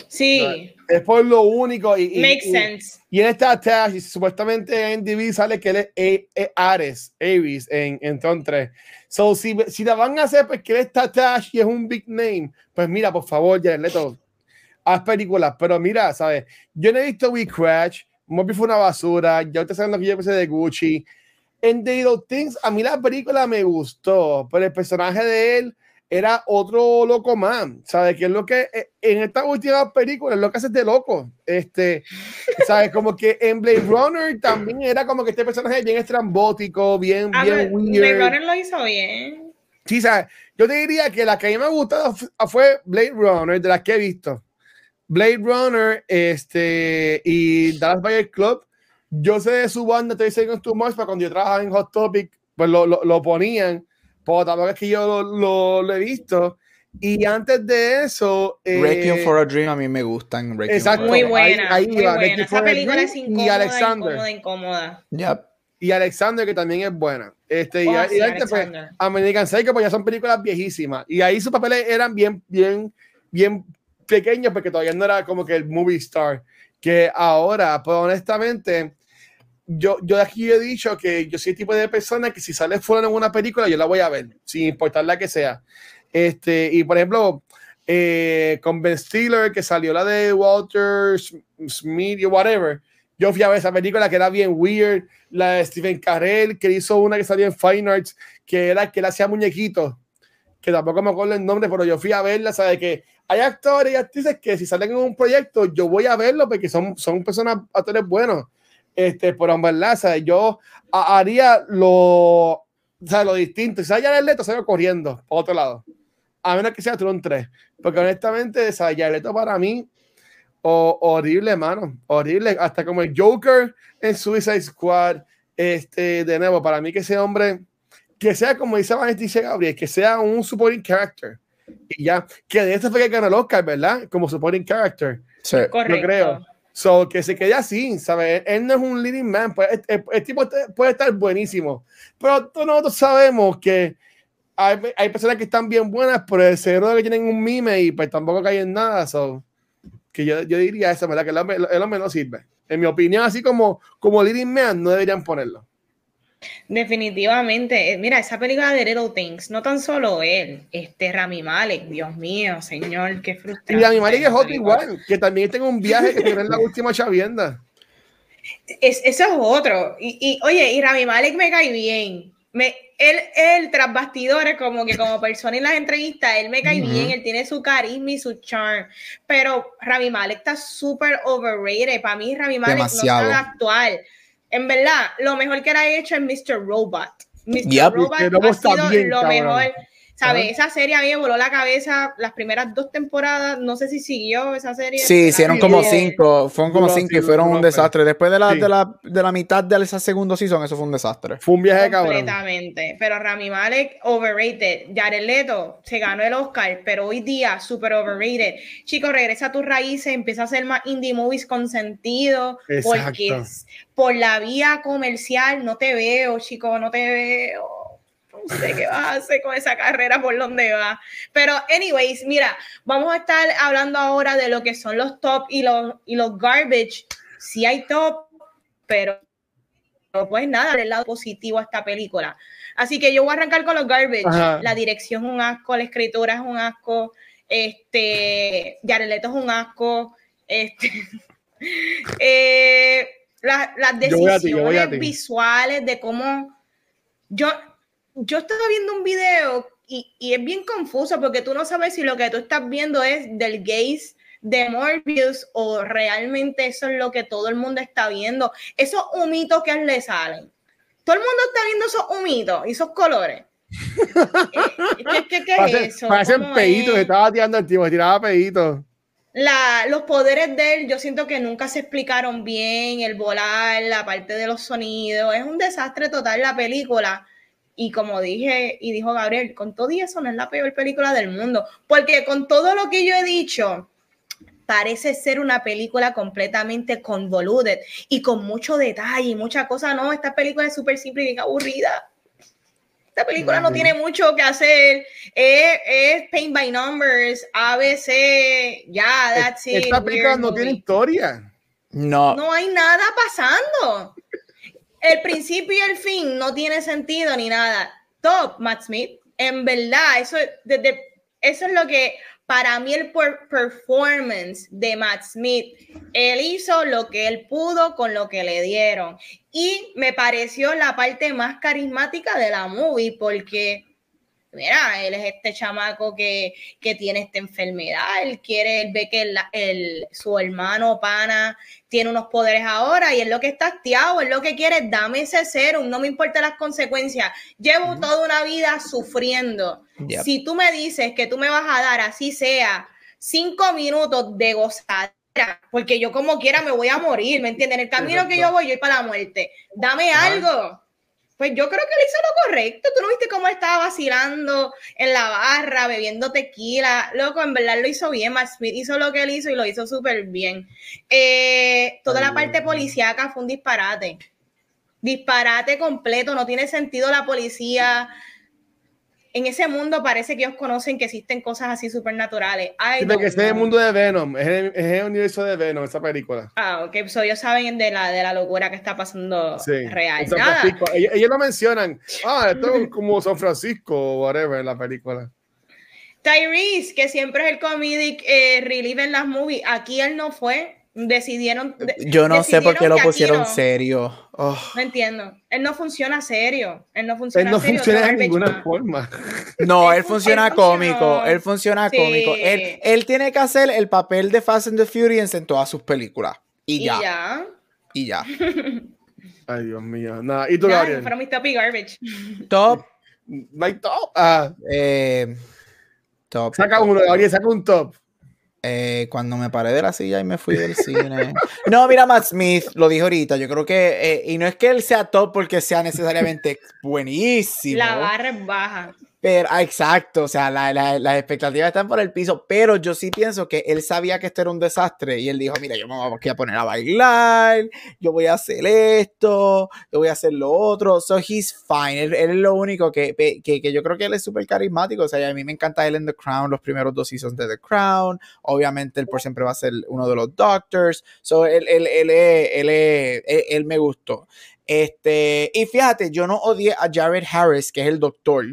Sí. Es por lo único. Y, Makes sense. Y él está attached y supuestamente en DV sale que él es Ares, Ares en, en Tron 3. So, si, si la van a hacer, pues que él está attached y es un big name, pues mira, por favor, ya Leto, haz películas. Pero mira, ¿sabes? Yo no he visto We Crash Moby fue una basura. Ya ustedes saben lo que yo pensé de Gucci. En The Little Things, a mí la película me gustó, pero el personaje de él era otro loco más. ¿Sabes? Que es lo que eh, en esta última película es lo que hace de loco. Este, ¿sabes? Como que en Blade Runner también era como que este personaje bien estrambótico, bien, ah, bien weird. Blade Runner lo hizo bien. Sí, ¿sabes? Yo te diría que la que a mí me ha gustado fue Blade Runner, de las que he visto. Blade Runner este, y Dallas Buyers Club. Yo sé de su banda 30 Seconds to Mars, pero cuando yo trabajaba en Hot Topic, pues lo, lo, lo ponían. Pero tampoco es que yo lo, lo, he visto. Y antes de eso. Eh, Requiem for a Dream a mí me gustan. exacto. Muy buena. Ahí, muy buena. Esa película es incómoda, y Alexander. incómoda, incómoda. Y Alexander, que también es buena. Este, y, y antes, pues, American Psycho, pues ya son películas viejísimas. Y ahí sus papeles eran bien, bien, bien pequeño porque todavía no era como que el movie star que ahora, pues honestamente, yo, yo aquí he dicho que yo soy el tipo de persona que si sale fuera en una película, yo la voy a ver, sin importar la que sea. Este, y por ejemplo, eh, con Ben Stiller, que salió la de Walter Smith o whatever, yo fui a ver esa película que era bien weird, la de Stephen Carell, que hizo una que salió en Fine Arts, que era que él hacía muñequitos, que tampoco me acuerdo el nombre, pero yo fui a verla, ¿sabes? Que hay actores y actrices que si salen en un proyecto, yo voy a verlo porque son, son personas, actores buenos. Este, pero en verdad, yo haría lo, sea, lo distinto. Si ya el Leto, salgo corriendo por otro lado. A menos que sea Tron 3. Porque honestamente, ya el Leto para mí, horrible, mano. Horrible. Hasta como el Joker en Suicide Squad. Este, de nuevo, para mí que ese hombre, que sea como dice Vanessa Gabriel, que sea un supporting character y ya, que de esto fue que ganó el Oscar, ¿verdad? Como supporting character. Sí. Correcto. Yo creo. So, que se quede así, ¿sabes? Él no es un leading man, pues, el, tipo puede estar buenísimo, pero todos nosotros sabemos que hay, hay, personas que están bien buenas, pero el cerebro que tienen un mime y pues tampoco caen en nada, so, que yo, yo diría eso, ¿verdad? Que el hombre, el hombre no sirve. En mi opinión, así como, como leading man, no deberían ponerlo. Definitivamente. Eh, mira, esa película de Little Things, no tan solo él, este Rami Malek, Dios mío, señor, qué frustrante. Y Rami Malek es otro igual, que también tengo un viaje que tiene en la última chavienda. Es, eso es otro. Y, y, oye, y Rami Malek me cae bien. Me, él, él, tras bastidores, como que como persona en las entrevistas, él me cae bien, él tiene su carisma y su charm. Pero Rami Malek está súper overrated. Para mí, Rami Malek no es actual. En verdad, lo mejor que era hecho es Mr. Robot. Mr. Robot ha sido lo mejor ¿Sabes? Esa serie a mí me voló la cabeza las primeras dos temporadas. No sé si siguió esa serie. Sí, hicieron como cinco. Fueron como cinco y fueron un desastre. Después de la, de, la, de la mitad de esa segunda season, eso fue un desastre. Fue un viaje cabrón. Completamente. Pero Rami Malek, overrated. Jared Leto se ganó el Oscar, pero hoy día, super overrated. Chicos, regresa a tus raíces, empieza a hacer más indie movies con sentido. Exacto. Porque por la vía comercial no te veo, chicos, no te veo sé qué vas a hacer con esa carrera, por dónde va. Pero, anyways, mira, vamos a estar hablando ahora de lo que son los top y los, y los garbage. Sí hay top, pero pues nada, del lado positivo a esta película. Así que yo voy a arrancar con los garbage. La dirección es un asco, la escritura es un asco, este, Yareleto es un asco, este, eh, las decisiones visuales de cómo yo yo estaba viendo un video y, y, es bien confuso porque tú no sabes si lo que tú estás viendo es del gaze de Morbius o realmente eso es lo que todo el mundo está viendo. Esos humitos que le salen. Todo el mundo está viendo esos humitos y esos colores. ¿Qué, qué, qué es eso? Parecen peditos, estaba tirando el tipo, tiraba peditos. La, los poderes de él, yo siento que nunca se explicaron bien, el volar, la parte de los sonidos, es un desastre total la película. Y como dije y dijo Gabriel, con todo y eso no es la peor película del mundo, porque con todo lo que yo he dicho, parece ser una película completamente convoluted y con mucho detalle y mucha cosa. No, esta película es súper simple y aburrida. Esta película no tiene mucho que hacer. Es, es paint by numbers, ABC, ya, that's it. Esta película no tiene historia. No. No hay nada pasando el principio y el fin no tiene sentido ni nada. Top, Matt Smith. En verdad, eso, desde, eso es lo que para mí el performance de Matt Smith, él hizo lo que él pudo con lo que le dieron. Y me pareció la parte más carismática de la movie porque mira, él es este chamaco que, tiene esta enfermedad, él quiere, él ve que el, su hermano pana tiene unos poderes ahora y es lo que está hastiado, es lo que quiere, dame ese serum, no me importan las consecuencias, llevo toda una vida sufriendo. Si tú me dices que tú me vas a dar, así sea, cinco minutos de gozadera, porque yo como quiera me voy a morir, ¿me entienden? En el camino que yo voy, yo voy para la muerte. Dame algo pues yo creo que él hizo lo correcto. Tú no viste cómo estaba vacilando en la barra, bebiendo tequila. Loco, en verdad lo hizo bien. Matt Smith hizo lo que él hizo y lo hizo súper bien. Eh, toda la parte policíaca fue un disparate. Disparate completo. No tiene sentido la policía en ese mundo parece que ellos conocen que existen cosas así supernaturales. Sí, porque es el mundo de Venom, es el, universo de Venom, esa película. Ah, ok, so ellos saben de la, de la locura que está pasando sí, real. Ellos, lo mencionan, ah, esto es como San Francisco o whatever en la película. Tyrese, que siempre es el comedic eh, relief en las movies, aquí él no fue, decidieron. Yo no sé por qué lo pusieron serio. No entiendo. Él no funciona serio. Él no funciona Él no funciona de ninguna forma. No, él, funciona cómico. Él funciona cómico. Él, él, tiene que hacer el papel de Fast and the Furious en todas sus películas. Y, ya. Y ya. Ay, Dios mío. Nada. ¿Y tú, Gabriel? Fueron mis top y garbage. Top. My top. Ah. Eh, top. Saca uno, Gabriel, saca un top. Eh, cuando me paré de la silla y me fui del cine. No, mira, Matt Smith lo dijo ahorita. Yo creo que, eh, y no es que él sea top porque sea necesariamente buenísimo. La barra es baja. Pero, ah, exacto, o sea, las expectativas están por el piso, pero yo sí pienso que él sabía que esto era un desastre y él dijo, mira, yo me voy a poner a bailar, yo voy a hacer esto, yo voy a hacer lo otro, so he's fine, él, es lo único que, que, que, yo creo que él es súper carismático, o sea, a mí me encanta él en The Crown, los primeros dos seasons de The Crown, obviamente él por siempre va a ser uno de los Doctors, so él, él, él, él, él me gustó. Este, y fíjate, yo no odié a Jared Harris, que es el doctor,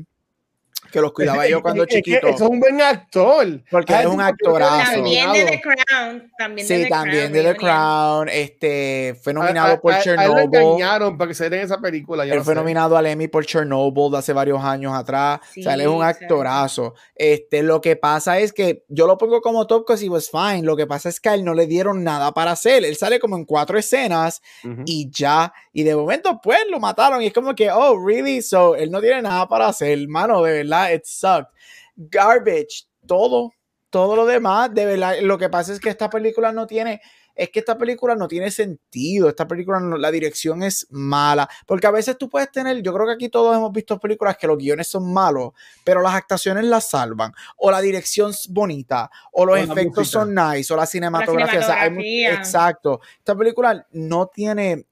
que los cuidaba yo cuando chiquito. Es, es un buen actor. Porque es un actorazo. También de The Crown. También sí, de The también Crown, de The Crown. Este, fue nominado por a, a, Chernobyl. engañaron para que se den esa película. Él fue sé. nominado al Emmy por Chernobyl de hace varios años atrás. Sí, o sea, él es un actorazo. Este, lo que pasa es que yo lo pongo como top because he was fine. Lo que pasa es que a él no le dieron nada para hacer. Él sale como en cuatro escenas y ya. Y de momento, pues lo mataron. Y es como que, oh, really? So, él no tiene nada para hacer, hermano. De verdad, it sucked. Garbage, todo, todo lo demás. De verdad, lo que pasa es que esta película no tiene. Es que esta película no tiene sentido. Esta película, no- la dirección es mala. Porque a veces tú puedes tener. Yo creo que aquí todos hemos visto películas que los guiones son malos, pero las actuaciones las salvan. O la dirección es bonita. O los O la efectos son nice. O la cinematografía. o sea, hay mu- cinematografía. exacto. Esta película no tiene,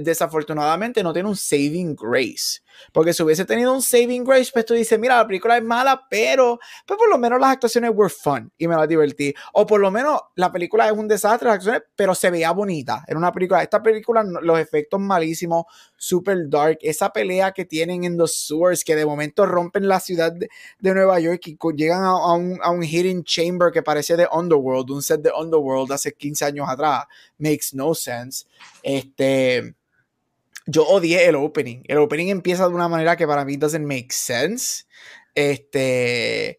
desafortunadamente, no tiene un saving grace. Porque si hubiese tenido un saving grace, pues tú dices, mira, la película es mala, pero pues por lo menos las actuaciones were fun y me las divertí. O por lo menos la película es un desastre, las actuaciones, pero se veía bonita. Era una película, esta película, los efectos malísimos, super dark, esa pelea que tienen en los sewers, que de momento rompen la ciudad de, de Nueva York y llegan a, a un, a un hidden chamber que parece de Underworld, un set de Underworld hace 15 años atrás. Makes no sense. Este yo odié el opening. El opening empieza de una manera que para mí doesn't make sense. Este.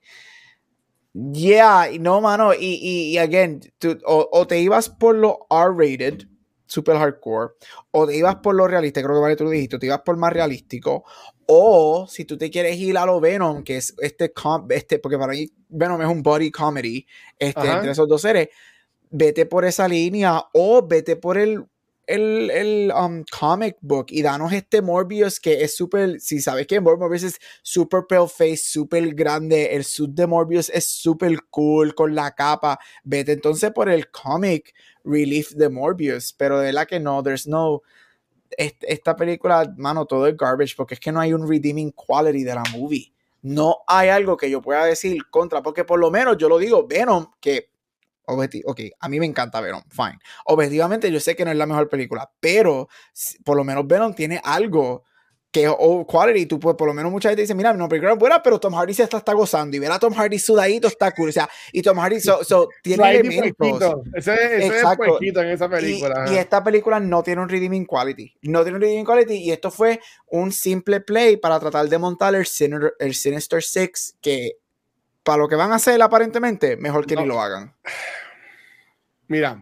Yeah, no, mano. Y, y, y again, tú- o, o te ibas por lo R-rated, super hardcore, o te ibas por lo realista, creo que vale, tú lo dijiste, te ibas por más realístico, o si tú te quieres ir a lo Venom, que es este, este porque para mí Venom es un body comedy, este, Ajá. entre esos dos seres, vete por esa línea, o vete por el el, el um, comic book y danos este Morbius que es súper, si sabes que Morbius es súper pale face, súper grande, el suit de Morbius es súper cool con la capa, vete entonces por el comic relief de Morbius, pero de verdad que no, there's no, est- esta película, mano, todo es garbage porque es que no hay un redeeming quality de la movie. No hay algo que yo pueda decir contra, porque por lo menos yo lo digo, Venom, que objeti- ok, a mí me encanta Venom, fine. Objetivamente yo sé que no es la mejor película, pero por lo menos Venom tiene algo que o quality, tú puedes, por lo menos mucha gente dice, mira, no, película es buena, pero Tom Hardy se está, está gozando y ver a Tom Hardy sudadito está cool, o sea, y Tom Hardy so, so, tiene elementos. Ese, es Exacto. puerquito en esa Y, película. y ajá. esta película no tiene un redeeming quality. No tiene un redeeming quality. Y esto fue un simple play para tratar de montar el, Sinister, el Sinister Six, que para lo que van a hacer aparentemente, mejor que No. ni lo hagan. Mira.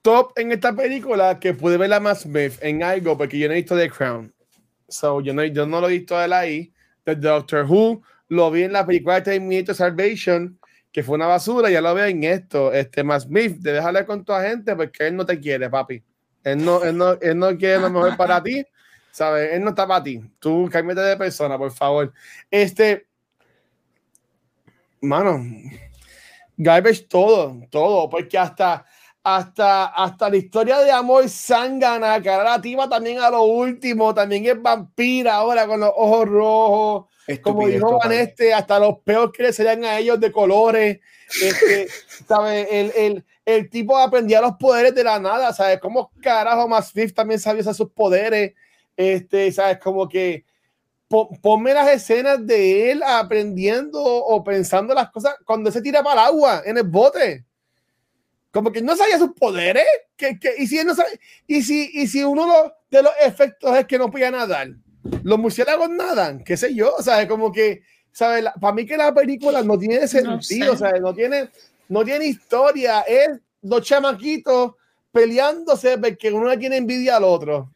Top en esta película que pude ver la más Smith en algo porque yo no he visto The Crown. So, yo, no, yo no lo he visto de él ahí. The Doctor Who lo vi en la película de Terminator Salvation, que fue una basura. Ya lo veo en esto. Este más Smith, de dejarle con toda gente porque él no te quiere, papi. Él no, él no, él no quiere lo mejor para ti. ¿Sabes? Él no está para ti. Tú cámbiate de persona, por favor. Este. Mano, Garbage todo, todo, porque hasta, hasta, hasta la historia de amor Sangana, que ahora la tipa también a lo último, también es vampira ahora con los ojos rojos, como dijo total. Vaneste, hasta los peores que le serían a ellos de colores, este, ¿sabes? El, el, el tipo aprendía los poderes de la nada, ¿sabes? Como carajo más Fifth también sabía usar sus poderes, este, ¿sabes? Como que po- ponme las escenas de él aprendiendo o pensando las cosas cuando se tira para el agua en el bote. Como que no sabía sus poderes. que que y si él no sabe, y si, y si uno lo- de los efectos es que no podía nadar, los murciélagos nadan, qué sé yo, ¿sabes? Como que, ¿sabes? Para mí que la película no tiene sentido, sé. ¿sabes? No tiene, no tiene historia, es dos chamaquitos peleándose porque uno le tiene envidia al otro.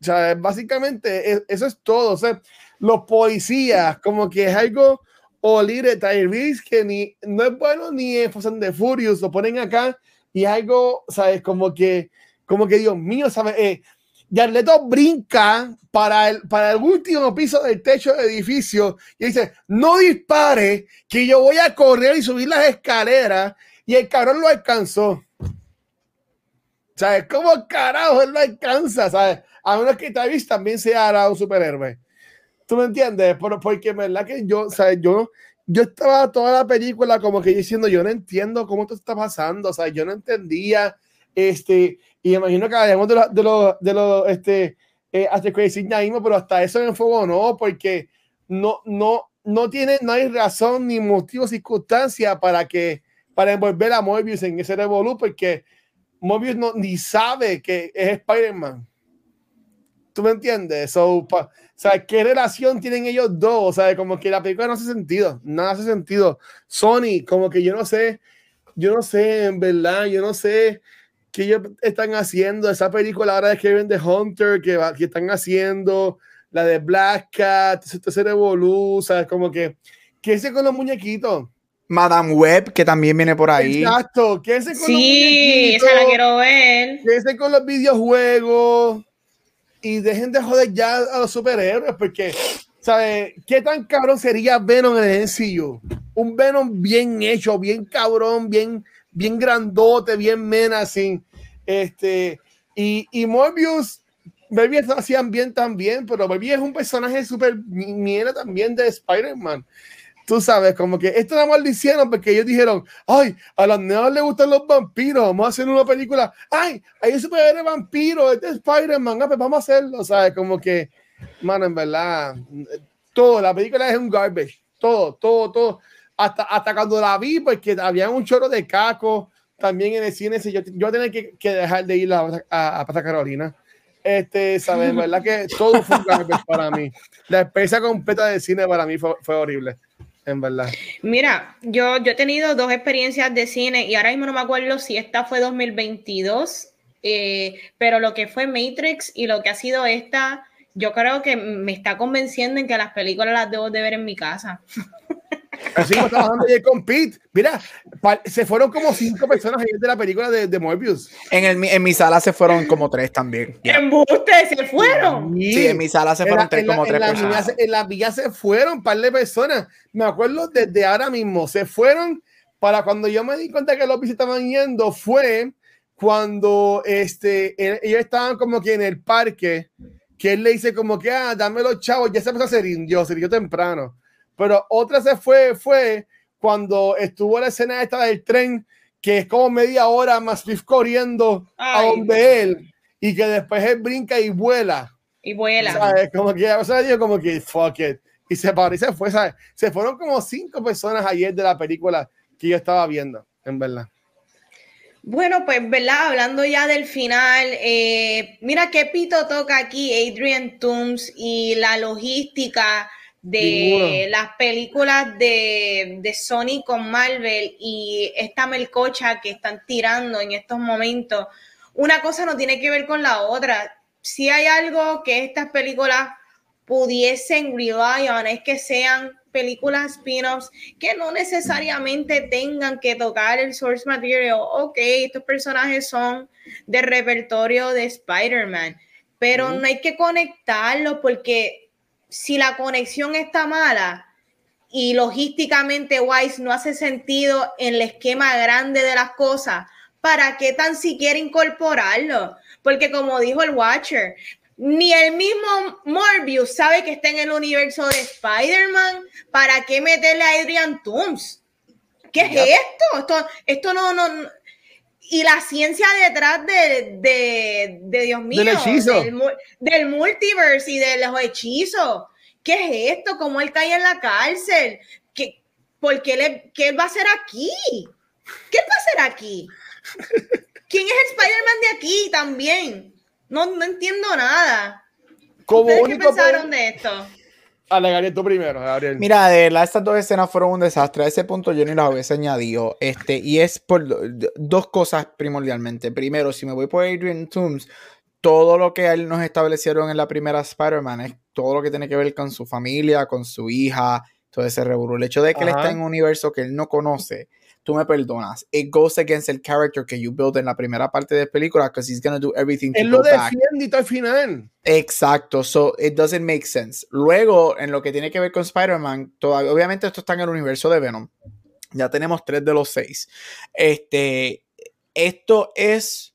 O sea, básicamente es- eso es todo. O sea, los policías, como que es algo Olire Tyrese que ni no es bueno ni en Fast and the Furious, lo ponen acá y es algo, ¿sabes? Como que, como que Dios mío, ¿sabes? Eh, Yarleto brinca para el, para el último piso del techo del edificio y dice: No dispare, que yo voy a correr y subir las escaleras. Y el cabrón lo alcanzó. ¿Sabes? ¿Cómo carajo él lo alcanza? ¿Sabes? A menos que Travis también sea ahora un superhéroe. ¿Tú me entiendes? Pero, porque en verdad que yo, ¿sabes? Yo, yo estaba toda la película como que diciendo, yo no entiendo cómo esto está pasando. O sea, yo no entendía. Este, y imagino que hablamos de los, de los, de los, este, eh, hasta Crazy mismo, pero hasta eso en fuego no, porque no, no, no tiene, no hay razón ni motivo, circunstancia para que, para envolver a Mobius en ese revolú, porque Mobius no, ni sabe que es Spider-Man. ¿Tú me entiendes? So, o sea, ¿qué relación tienen ellos dos? O sea, como que la película no hace sentido, no hace sentido. Sony, como que yo no sé, yo no sé, en verdad, yo no sé qué ellos están haciendo. Esa película ahora de Kevin the Hunter que, que están haciendo, la de Black Cat, ese revolú, ¿sabes? Como que, ¿qué es con los muñequitos? Madame Web, que también viene por ahí. Exacto, ¿qué es con sí, los muñequitos? esa la quiero ver. ¿Qué es con los videojuegos? Y dejen de joder ya a los superhéroes, porque, ¿sabes? ¿Qué tan cabrón sería Venom en el sencillo? Un Venom bien hecho, bien cabrón, bien, bien grandote, bien menacing. Este, y, y Morbius Baby hacían bien también, pero Baby es un personaje súper mierda también de Spider-Man. Tú sabes, como que esto nada más lo hicieron porque ellos dijeron, ay, a los neos les gustan los vampiros, vamos a hacer una película, ay, hay un superhéroe vampiro, este es Spider-Man, ah, pues vamos a hacerlo, ¿sabes? Como que, mano, en verdad, todo, la película es un garbage, todo, todo, todo. Hasta, hasta cuando la vi, porque había un chorro de caco también en el cine, yo, yo tenía que, que dejar de ir a, a, a Carolina este, ¿sabes? ¿Verdad que todo fue un garbage para mí? La experiencia completa de cine para mí fue, fue, horrible, en verdad. Mira, yo, yo he tenido dos experiencias de cine y ahora mismo no me acuerdo si esta fue 2022, eh, pero lo que fue Matrix y lo que ha sido esta, yo creo que me está convenciendo en que las películas las debo de ver en mi casa. Así como trabajando ayer con Pete. Mira, se fueron como cinco personas ayer de la película de, de Morbius. En, el, en mi sala se fueron como tres también. ¿En buste se fueron? Sí, en mi sala se fueron tres, como tres personas. en la villa se fueron un par de personas. Me acuerdo desde ahora mismo. Se fueron para cuando yo me di cuenta que los estaban yendo. Fue cuando este, ellos estaban como que en el parque. Que él le dice como que, ah, dame los chavos. Ya se empezó a hacer indio, se dio temprano pero otra se fue, fue cuando estuvo la escena esta del tren, que es como media hora más corriendo a donde él, y que después él brinca y vuela. Y vuela. ¿sabes? Como que, o sea, digo como que, fuck it. Y se paró y se fue, ¿sabes? Se fueron como cinco personas ayer de la película que yo estaba viendo, en verdad. Bueno, pues, ¿verdad? Hablando ya del final, eh, mira qué pito toca aquí Adrian Toomes y la logística de las películas de, de, Sony con Marvel y esta melcocha que están tirando en estos momentos, una cosa no tiene que ver con la otra. Si hay algo que estas películas pudiesen rely on es que sean películas spin-offs que no necesariamente tengan que tocar el source material. Ok, estos personajes son de repertorio de Spider-Man, pero no hay que conectarlos porque si la conexión está mala y logísticamente Wise no hace sentido en el esquema grande de las cosas, ¿para qué tan siquiera incorporarlo? Porque como dijo el Watcher, ni el mismo Morbius sabe que está en el universo de Spider-Man. ¿Para qué meterle a Adrian Toomes? ¿Qué es esto? esto? Esto no, no, y la ciencia detrás de, de, de Dios mío, del, hechizo. Del, multiverse y de los hechizos. ¿Qué es esto? ¿Cómo él cae en la cárcel? ¿Qué, ¿Por qué, le, qué él va a hacer aquí? ¿Qué va a hacer aquí? ¿Quién es el Spider-Man de aquí también? No, no entiendo nada. ¿Qué pensaron de esto? Alegaría tú primero, Gabriel. Mira, de verdad, estas dos escenas fueron un desastre. A ese punto yo ni las hubiese añadido. Este, y es por dos cosas primordialmente. Primero, si me voy por Adrian Toomes, todo lo que él nos establecieron en la primera Spider-Man es todo lo que tiene que ver con su familia, con su hija, todo ese revuelo. El hecho de que él está en un universo que él no conoce tú me perdonas. It goes against el character que you build en la primera parte de la película because he's gonna do everything to Él lo defiende al final. Exacto, so it doesn't make sense. Luego, en lo que tiene que ver con Spider-Man, obviamente esto está en el universo de Venom. Ya tenemos tres de los seis. Este, esto es...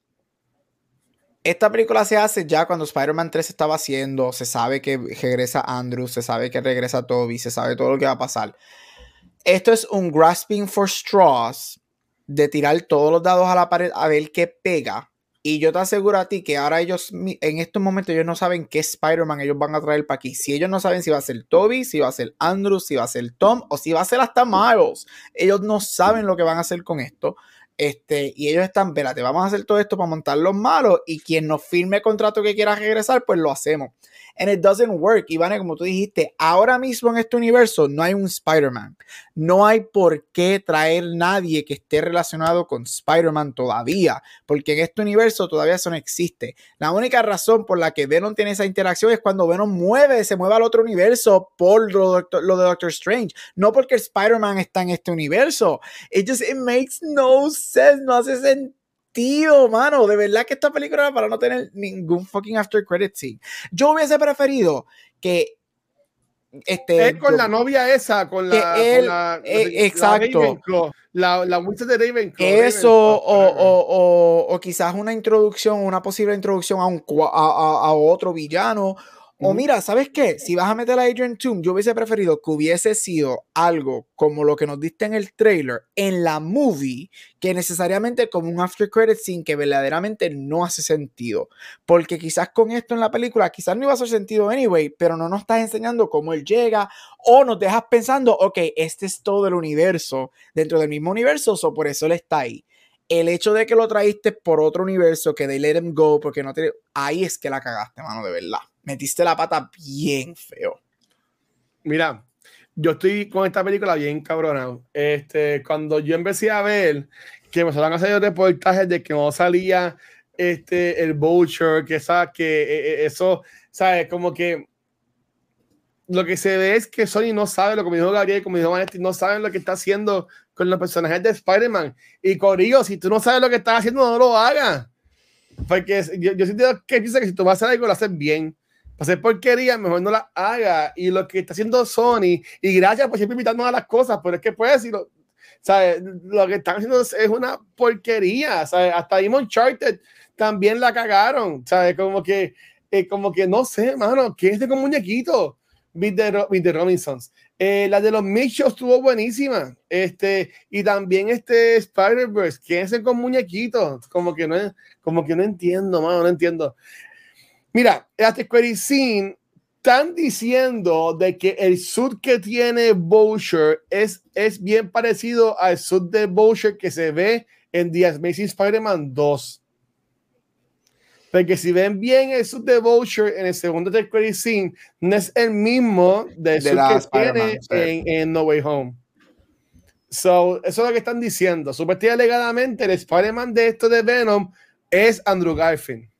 Esta película se hace ya cuando Spider-Man 3 estaba haciendo, se sabe que regresa Andrew, se sabe que regresa Toby, se sabe todo lo que va a pasar. Esto es un grasping for straws de tirar todos los dados a la pared a ver qué pega Y yo te aseguro a ti que ahora ellos, en estos momentos, ellos no saben qué Spider-Man ellos van a traer para aquí. Si ellos no saben si va a ser Toby, si va a ser Andrew, si va a ser Tom o si va a ser hasta Miles. Ellos no saben lo que van a hacer con esto. Este, y ellos están, espérate, vamos a hacer todo esto para montar los malos y quien nos firme contrato que quiera regresar, pues lo hacemos and it doesn't work. Iván, como tú dijiste, ahora mismo en este universo no hay un Spider-Man. No hay por qué traer nadie que esté relacionado con Spider-Man todavía, porque en este universo todavía eso no existe. La única razón por la que Venom tiene esa interacción es cuando Venom mueve, se mueve al otro universo por lo, de Doctor Strange, no porque Spider-Man está en este universo. It just it makes no sense, no hace sentido tío, mano. De verdad que esta película era para no tener ningún fucking after credit scene. Yo hubiese preferido que este, es con la novia esa, con la, él, eh, exacto. La, la, de Ravenclaw. Eso, o, o, o, quizás una introducción, una posible introducción a, un, a, a otro villano, o mira, ¿sabes qué? Si vas a meter a Adrian Toom, yo hubiese preferido que hubiese sido algo como lo que nos diste en el trailer, en la movie, que necesariamente como un after credit scene que verdaderamente no hace sentido. Porque quizás con esto en la película, quizás no iba a hacer sentido anyway, pero no nos estás enseñando cómo él llega o nos dejas pensando, ok, este es todo el universo dentro del mismo universo, o por eso él está ahí el hecho de que lo traíste por otro universo, que de let him go, porque no te. Ahí es que la cagaste, mano, de verdad metiste la pata bien feo. Mira, yo estoy con esta película bien cabronado. Este, cuando yo empecé a ver que me salían a hacer reportajes de que no salía este, el voucher, que, esa, que eh, eh, eso, ¿sabes? Como que lo que se ve es que Sony no sabe lo que me dijo Gabriel, como dijo Vanetti, no saben lo que está haciendo con los personajes de Spider-Man. Y Corillo, si tú no sabes lo que estás haciendo, no lo hagas. Porque yo, yo siento que piensa que si tú vas a hacer algo, lo haces bien hacer porquería, mejor no la haga. Y lo que está haciendo Sony, y gracias por siempre invitarnos a las cosas, pero es que puedes decirlo. ¿sabes? Lo que están haciendo es una porquería, ¿sabes? Hasta Demon Charted también la cagaron, ¿sabes? Como que, eh, como que no sé, mano, ¿qué es de con muñequito? With the, Robinsons. Eh, la de los Mitchell estuvo buenísima. Este, y también este Spider-Verse, ¿qué es con muñequitos? Como que no, como que no entiendo, mano, no entiendo. Mira, hasta Scene están diciendo de que el suit que tiene Bowser es, es bien parecido al suit de Bowser que se ve en The Amazing Spider-Man 2. Porque si ven bien el suit de Bowser en el segundo de Square Scene, no es el mismo del suit que tiene en, en, No Way Home. So, eso es lo que están diciendo. Supuestamente alegadamente el Spider-Man de esto de Venom es Andrew Garfield.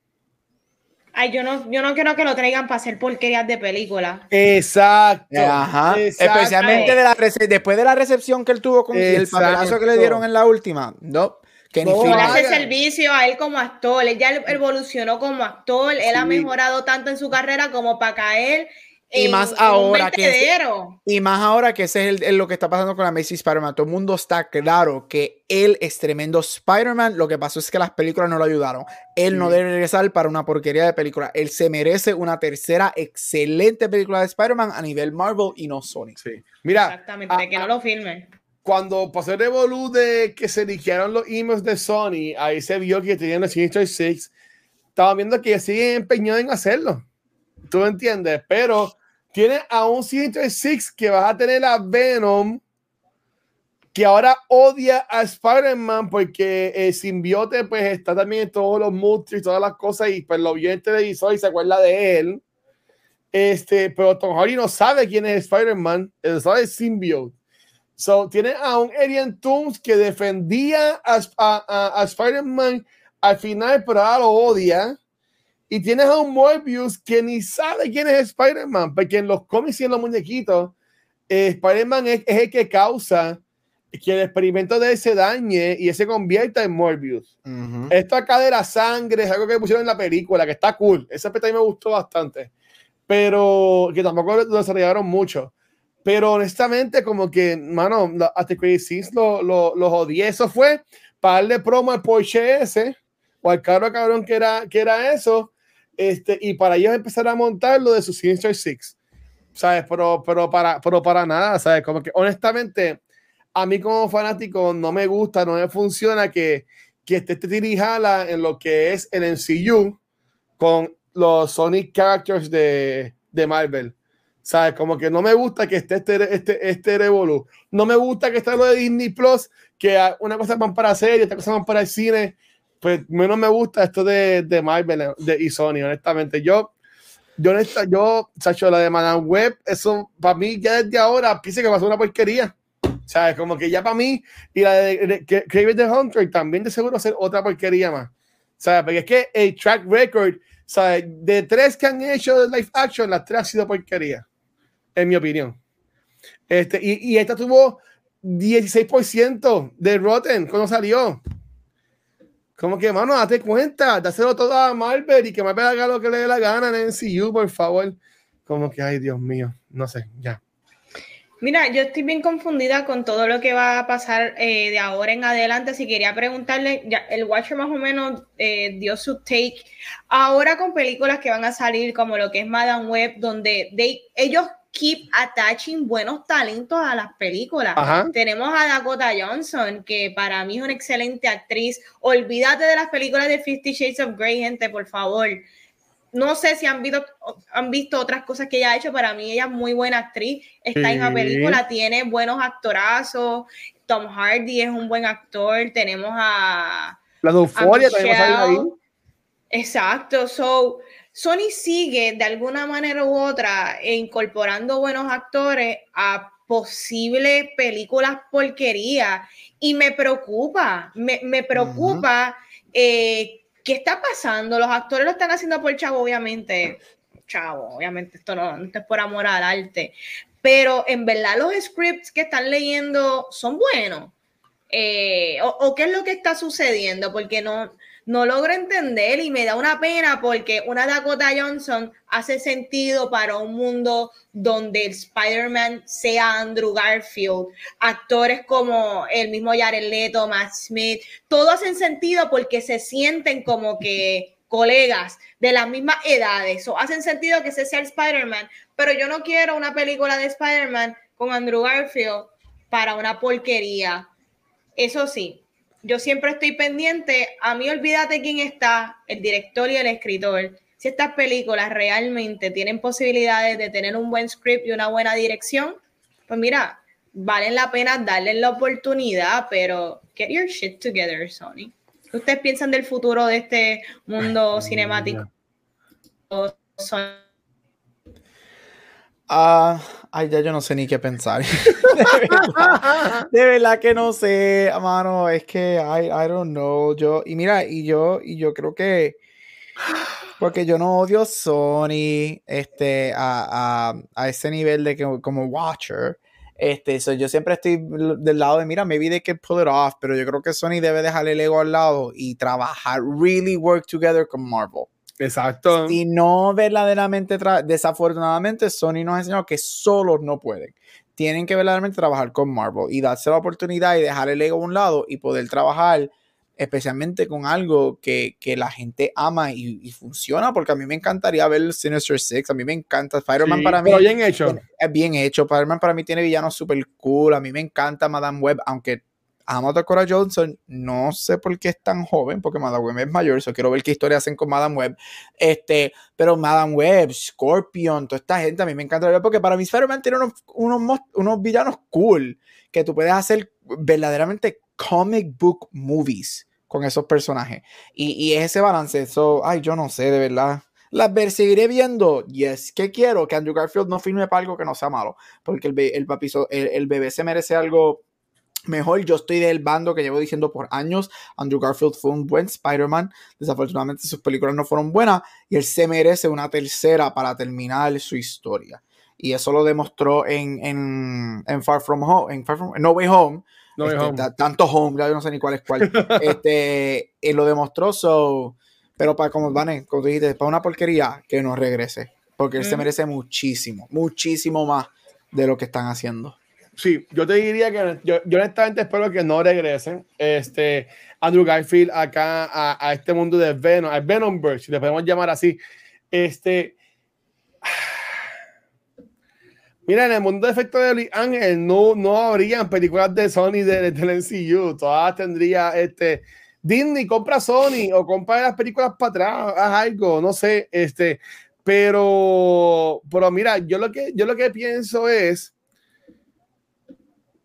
Ay, yo no, yo no quiero que lo traigan para hacer porquerías de película. Exacto. Ajá. Especialmente de la después de la recepción que él tuvo con el papelazo que le dieron en la última. No. Que no, él hace servicio a él como actor. Él ya evolucionó como actor. Él ha mejorado tanto en su carrera como para caer y más ahora que y más ahora que ese es lo que está pasando con la Macy Spider-Man. Todo el mundo está claro que él es tremendo Spider-Man. Lo que pasó es que las películas no lo ayudaron. Él no debe regresar para una porquería de película. Él se merece una tercera excelente película de Spider-Man a nivel Marvel y no Sony. Sí. Mira, exactamente, que no lo filmen. Cuando pasó el revolú de que se dijeron los emails de Sony, ahí se vio que tenían el Sinister Six. Estaba viendo que siguen empeñados en hacerlo. ¿Tú entiendes? Pero tiene a un Sinister Six que vas a tener a Venom, que ahora odia a Spider-Man porque el simbiote pues está también en todos los monstruos y todas las cosas y pues lo vio en televisor y se acuerda de él. Este, pero Tom Hardy no sabe quién es Spider-Man, él sabe el symbiote. So, tiene a un Arian Toomes que defendía a, a, a Spider-Man al final, pero ahora lo odia. Y tienes a un Morbius que ni sabe quién es Spider-Man, porque en los cómics y en los muñequitos, eh, Spider-Man es, el que causa que el experimento de él se dañe y se convierta en Morbius. Esto acá de la sangre es algo que pusieron en la película, que está cool. Ese aspecto a mí me gustó bastante. Pero que tampoco lo desarrollaron mucho. Pero honestamente, como que, mano, hasta que lo, lo, lo odié. Eso fue para darle promo al Porsche ese o al carro cabrón que era, que era eso este, y para ellos empezar a montar lo de su Sinister Six, ¿sabes? Pero, pero, para, pero para nada, ¿sabes? Como que honestamente, a mí como fanático no me gusta, no me funciona que, que esté dirigida en lo que es el MCU con los Sonic Characters de, de Marvel. ¿Sabes? Como que no me gusta que esté este, este, este Revolu. No me gusta que esté lo de Disney Plus, que una cosa van para serie, otra cosa van para el cine. Pues menos me gusta esto de, de Marvel de, y Sony, honestamente. Yo, yo, yo, Sacho, la de Madame Web, eso para mí ya desde ahora pienso que va a ser una porquería. ¿Sabes? Como que ya para mí, y la de, Craven the Hunter también de seguro ser otra porquería más. ¿Sabes? Porque es que el track record, ¿sabes? De tres que han hecho de live action, las tres han sido porquería en mi opinión. Este, y, y esta tuvo 16% de Rotten cuando salió. Como que, mano, date cuenta, dáselo todo a Marvel y que Marvel haga lo que le dé la gana en NCU, por favor. Como que, ay, Dios mío, no sé, ya. Mira, yo estoy bien confundida con todo lo que va a pasar eh, de ahora en adelante. Si quería preguntarle, ya, el Watcher más o menos eh, dio su take. Ahora con películas que van a salir como lo que es Madame Web, donde ellos keep attaching buenos talentos a las películas. Tenemos a Dakota Johnson, que para mí es una excelente actriz. Olvídate de las películas de Fifty Shades of Grey, gente, por favor. No sé si han visto, han visto otras cosas que ella ha hecho. Para mí, ella es muy buena actriz. Está en la película, tiene buenos actorazos. Tom Hardy es un buen actor. Tenemos a. La Euphoria también ahí. Exacto. So, Sony sigue de alguna manera u otra incorporando buenos actores a posibles películas porquería y me preocupa, me, preocupa eh, qué está pasando. Los actores lo están haciendo por chavo, obviamente. Chavo, obviamente esto no, es por amor al arte, pero en verdad los scripts que están leyendo son buenos. Eh, o, o, qué es lo que está sucediendo, porque no, no logro entender y me da una pena porque una Dakota Johnson hace sentido para un mundo donde el Spider-Man sea Andrew Garfield, actores como el mismo Jared Leto, Matt Smith, todo hacen sentido porque se sienten como que colegas de las mismas edades, o hacen sentido que ese sea el Spider-Man, pero yo no quiero una película de Spider-Man con Andrew Garfield para una porquería. Eso sí, yo siempre estoy pendiente. A mí olvídate quién está, el director y el escritor. Si estas películas realmente tienen posibilidades de tener un buen script y una buena dirección, pues mira, valen la pena darle la oportunidad, pero get your shit together, Sony. ¿Qué ustedes piensan del futuro de este mundo cinemático? Ah, ay, ya yo no sé ni qué pensar. de, verdad, que no sé, mano. Es que I, I don't know. Yo, y mira, y yo, y yo creo que porque yo no odio Sony este, a, a, ese nivel de que como Watcher. Este, yo siempre estoy del lado de, mira, maybe they can pull it off, pero yo creo que Sony debe dejar el ego al lado y trabajar, really work together con Marvel. Exacto. Y no verdaderamente, desafortunadamente, Sony nos ha enseñado que solos no pueden. Tienen que verdaderamente trabajar con Marvel y darse la oportunidad y dejar el ego a un lado y poder trabajar especialmente con algo que, la gente ama y, funciona, porque a mí me encantaría ver Sinister Six, a mí me encanta Spider-Man para mí. Pero bien hecho. Es bien hecho. Spider-Man para mí tiene villanos super cool, a mí me encanta Madame Web, aunque amo a Cora Johnson, no sé por qué es tan joven, porque Madame Web es mayor, eso quiero ver qué historia hacen con Madame Web. Este, pero Madame Web, Scorpion, toda esta gente a mí me encanta ver porque para mí Spider-Man tiene unos, unos, villanos cool que tú puedes hacer verdaderamente comic book movies con esos personajes. Y, y ese balance, eso, ay, yo no sé, de verdad. Las ver, seguiré viendo. Yes, ¿qué quiero? Que Andrew Garfield no firme para algo que no sea malo. Porque el, el, el, el bebé se merece algo mejor. Yo estoy del bando que llevo diciendo por años. Andrew Garfield fue un buen Spider-Man. Desafortunadamente sus películas no fueron buenas y él se merece una tercera para terminar su historia. Y eso lo demostró en, en, en Far From Home, en, Far From, No Way Home. No este, home. Tanto home, ya yo no sé ni cuál es cuál. este, él lo demostró, so, pero para como van, como dijiste, para una porquería, que no regrese. Porque él se mm. merece muchísimo, muchísimo más de lo que están haciendo sí, yo te diría que yo, honestamente espero que no regresen. Este, Andrew Garfield acá a, este mundo de Venom, al Venomverse, si le podemos llamar así. Este. Mira, en el mundo de efectos de Ángel no, no habrían películas de Sony de, del MCU. Todas tendría este Disney compra Sony o compra las películas para atrás, haz algo, no sé, este, pero, pero mira, yo lo que, yo lo que pienso es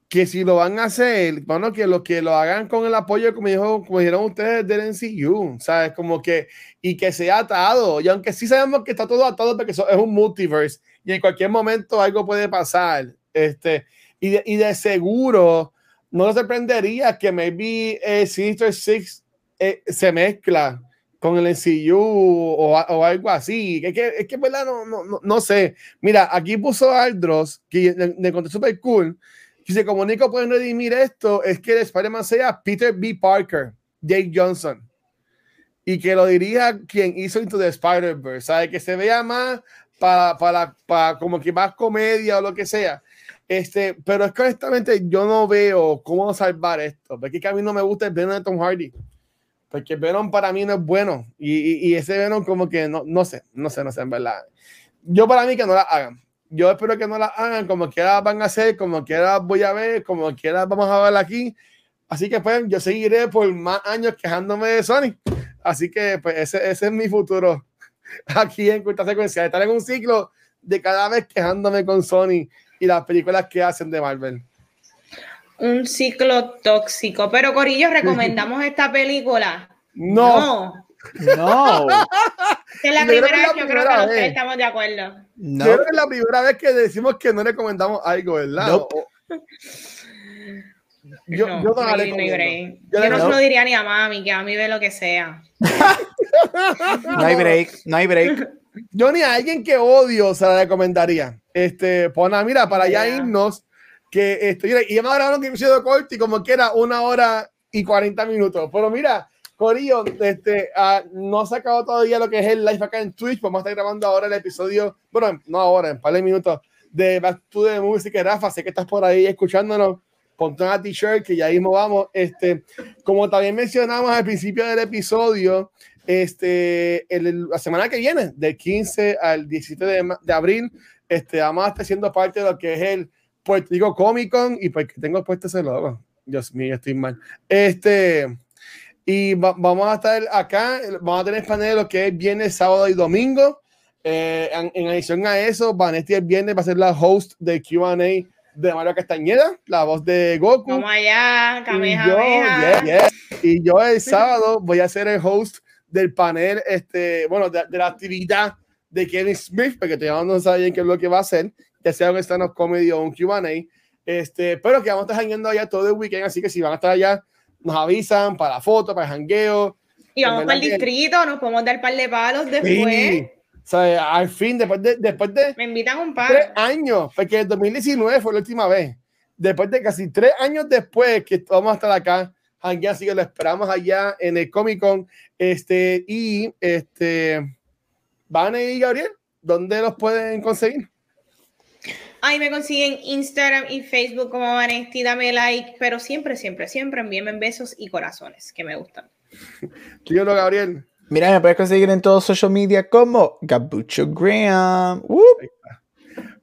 que si lo van a hacer, bueno, que lo que lo hagan con el apoyo, como, dijo, como dijeron ustedes, del NCU, ¿sabes? Como que, y que sea atado, y aunque sí sabemos que está todo atado porque eso es un multiverse, y en cualquier momento algo puede pasar, este, y de, y de seguro, no nos sorprendería que maybe eh, Sinister Six eh, se mezcla con el NCU o, o algo así. Es que, es que ¿verdad? No, no, no, sé. Mira, aquí puso Aldros, que me encontré súper cool, si se comunica pueden redimir esto, es que el Spider-Man sea Peter B. Parker, Jake Johnson, y que lo diría quien hizo Into the Spider-Verse, ¿sabe? Que se vea más para, para, para como que más comedia o lo que sea. Este, pero es que honestamente yo no veo cómo salvar esto, porque a mí no me gusta el Venom de Tom Hardy, porque Venom para mí no es bueno, y, y, ese Venom como que no, no sé, no sé, no sé, en verdad. Yo para mí que no la hagan, yo espero que no la hagan como quiera van a hacer, como quiera voy a ver, como quiera vamos a ver aquí. Así que pues yo seguiré por más años quejándome de Sony. Así que pues ese, ese es mi futuro aquí en Cuenta Secuencia, estar en un ciclo de cada vez quejándome con Sony y las películas que hacen de Marvel. Un ciclo tóxico. Pero Corillo, ¿recomendamos esta película? No. No. es la primera vez, yo creo que los estamos de acuerdo. No. Creo que es la primera vez que decimos que no recomendamos algo, ¿verdad? Yo, no, yo, no, yo, no se lo diría ni a mami, que a mí ve lo que sea. no hay break, no hay break. Yo ni a alguien que odio se la recomendaría. Este, pues nada, mira, para allá irnos, que estoy, y hemos grabado un episodio corto y como que era una hora y 40 minutos. Pero mira, Corillo, este, uh, no se acabado todavía lo que es el live acá en Twitch. Vamos a estar grabando ahora el episodio, bueno, no ahora, en par de minutos, de Back to the Music. Rafa, sé que estás por ahí escuchándonos. Ponte una t-shirt que ya mismo vamos. Este, como también mencionamos al principio del episodio, este, el, la semana que viene, del 15 al 17 de, de, abril, este, vamos a estar siendo parte de lo que es el Puerto Rico Comic Con y pues que tengo puesto ese logo. Dios mío, estoy mal. Este, y vamos a estar acá, vamos a tener panel lo que es viernes, sábado y domingo. Eh, en, adición a eso, Vanetti el viernes va a ser la host de QA de Mario Castañeda, la voz de Goku. Vamos allá, y, y yo el sábado voy a ser el host del panel, este, bueno, de, la actividad de Kevin Smith, porque todavía no saben qué es lo que va a hacer, ya sea un stand-up comedy o un QA. Este, pero que vamos a estar yendo allá todo el weekend, así que si van a estar allá nos avisan para la foto, para el jangueo. Y vamos para el distrito, nos podemos dar un par de palos después. O sea, al fin, después de, después de Me invitan un par. tres años, porque el 2019 fue la última vez. Después de casi tres años después que vamos a estar acá, jangueando, así que lo esperamos allá en el Comic Con. Este, y este, Van y Gabriel, ¿dónde los pueden conseguir? Ahí me consiguen Instagram y Facebook como Vanesti, dame like, pero siempre, siempre, siempre envíenme besos y corazones que me gustan. Tío Gabriel. Mira, me puedes conseguir en todos social media como Gabucho Graham.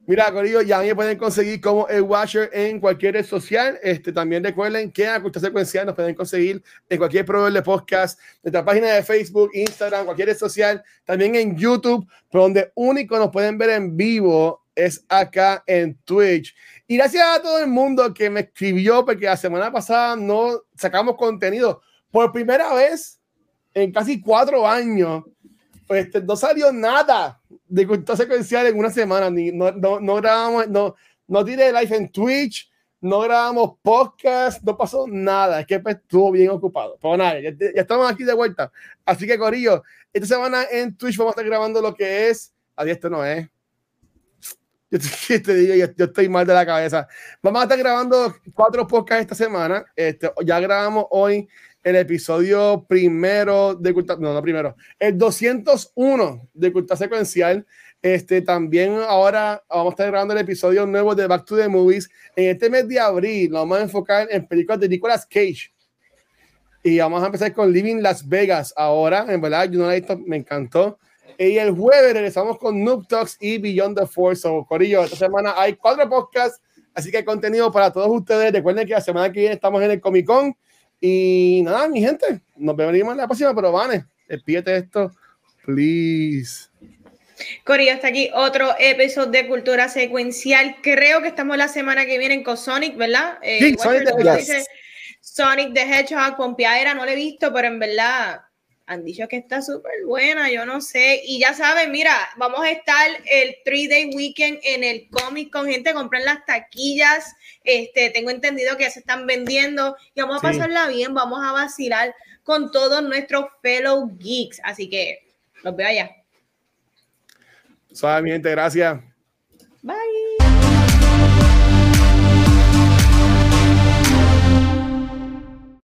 Mira, Corillo, ya me pueden conseguir como el Watcher en cualquier red social. Este, también recuerden que a Cultura Secuencial nos pueden conseguir en cualquier proveedor de podcast, nuestra página de Facebook, Instagram, cualquier red social, también en YouTube, pero donde único nos pueden ver en vivo es acá en Twitch. Y gracias a todo el mundo que me escribió, porque la semana pasada no sacamos contenido. Por primera vez en casi cuatro años, pues este, no salió nada de cultura secuencial en una semana. Ni, no, no, no grabamos, no, no tiré live en Twitch, no grabamos podcast, no pasó nada. Es que pues, estuvo bien ocupado. Pero nada, ya, ya, estamos aquí de vuelta. Así que, Corillo, esta semana en Twitch vamos a estar grabando lo que es. Adiós, esto no es yo, te digo, yo, estoy mal de la cabeza. Vamos a estar grabando cuatro podcasts esta semana. Este, ya grabamos hoy el episodio primero de Culta, no, no primero, el 201 de Culta Secuencial. Este, también ahora vamos a estar grabando el episodio nuevo de Back to the Movies. En este mes de abril nos vamos a enfocar en películas de Nicolas Cage. Y vamos a empezar con Living Las Vegas ahora. En verdad, yo no la he visto, me encantó. Y el jueves regresamos con Noob Talks y Beyond the Force. O Corillo, esta semana hay cuatro podcasts, así que hay contenido para todos ustedes. Recuerden que la semana que viene estamos en el Comic Con Y nada, mi gente, nos vemos en la próxima, pero Vane, despídete esto, please. Corillo, hasta aquí otro episodio de Cultura Secuencial. Creo que estamos la semana que viene con Sonic, ¿verdad? Eh, sí, Sonic, the, Sonic the Hedgehog, Pompeadera, no lo he visto, pero en verdad han dicho que está súper buena, yo no sé. Y ya saben, mira, vamos a estar el 3-day weekend en el cómic con gente, compren las taquillas. Este, tengo entendido que ya se están vendiendo y vamos a pasarla bien, vamos a vacilar con todos nuestros fellow geeks. Así que los veo allá. Solamente, gracias.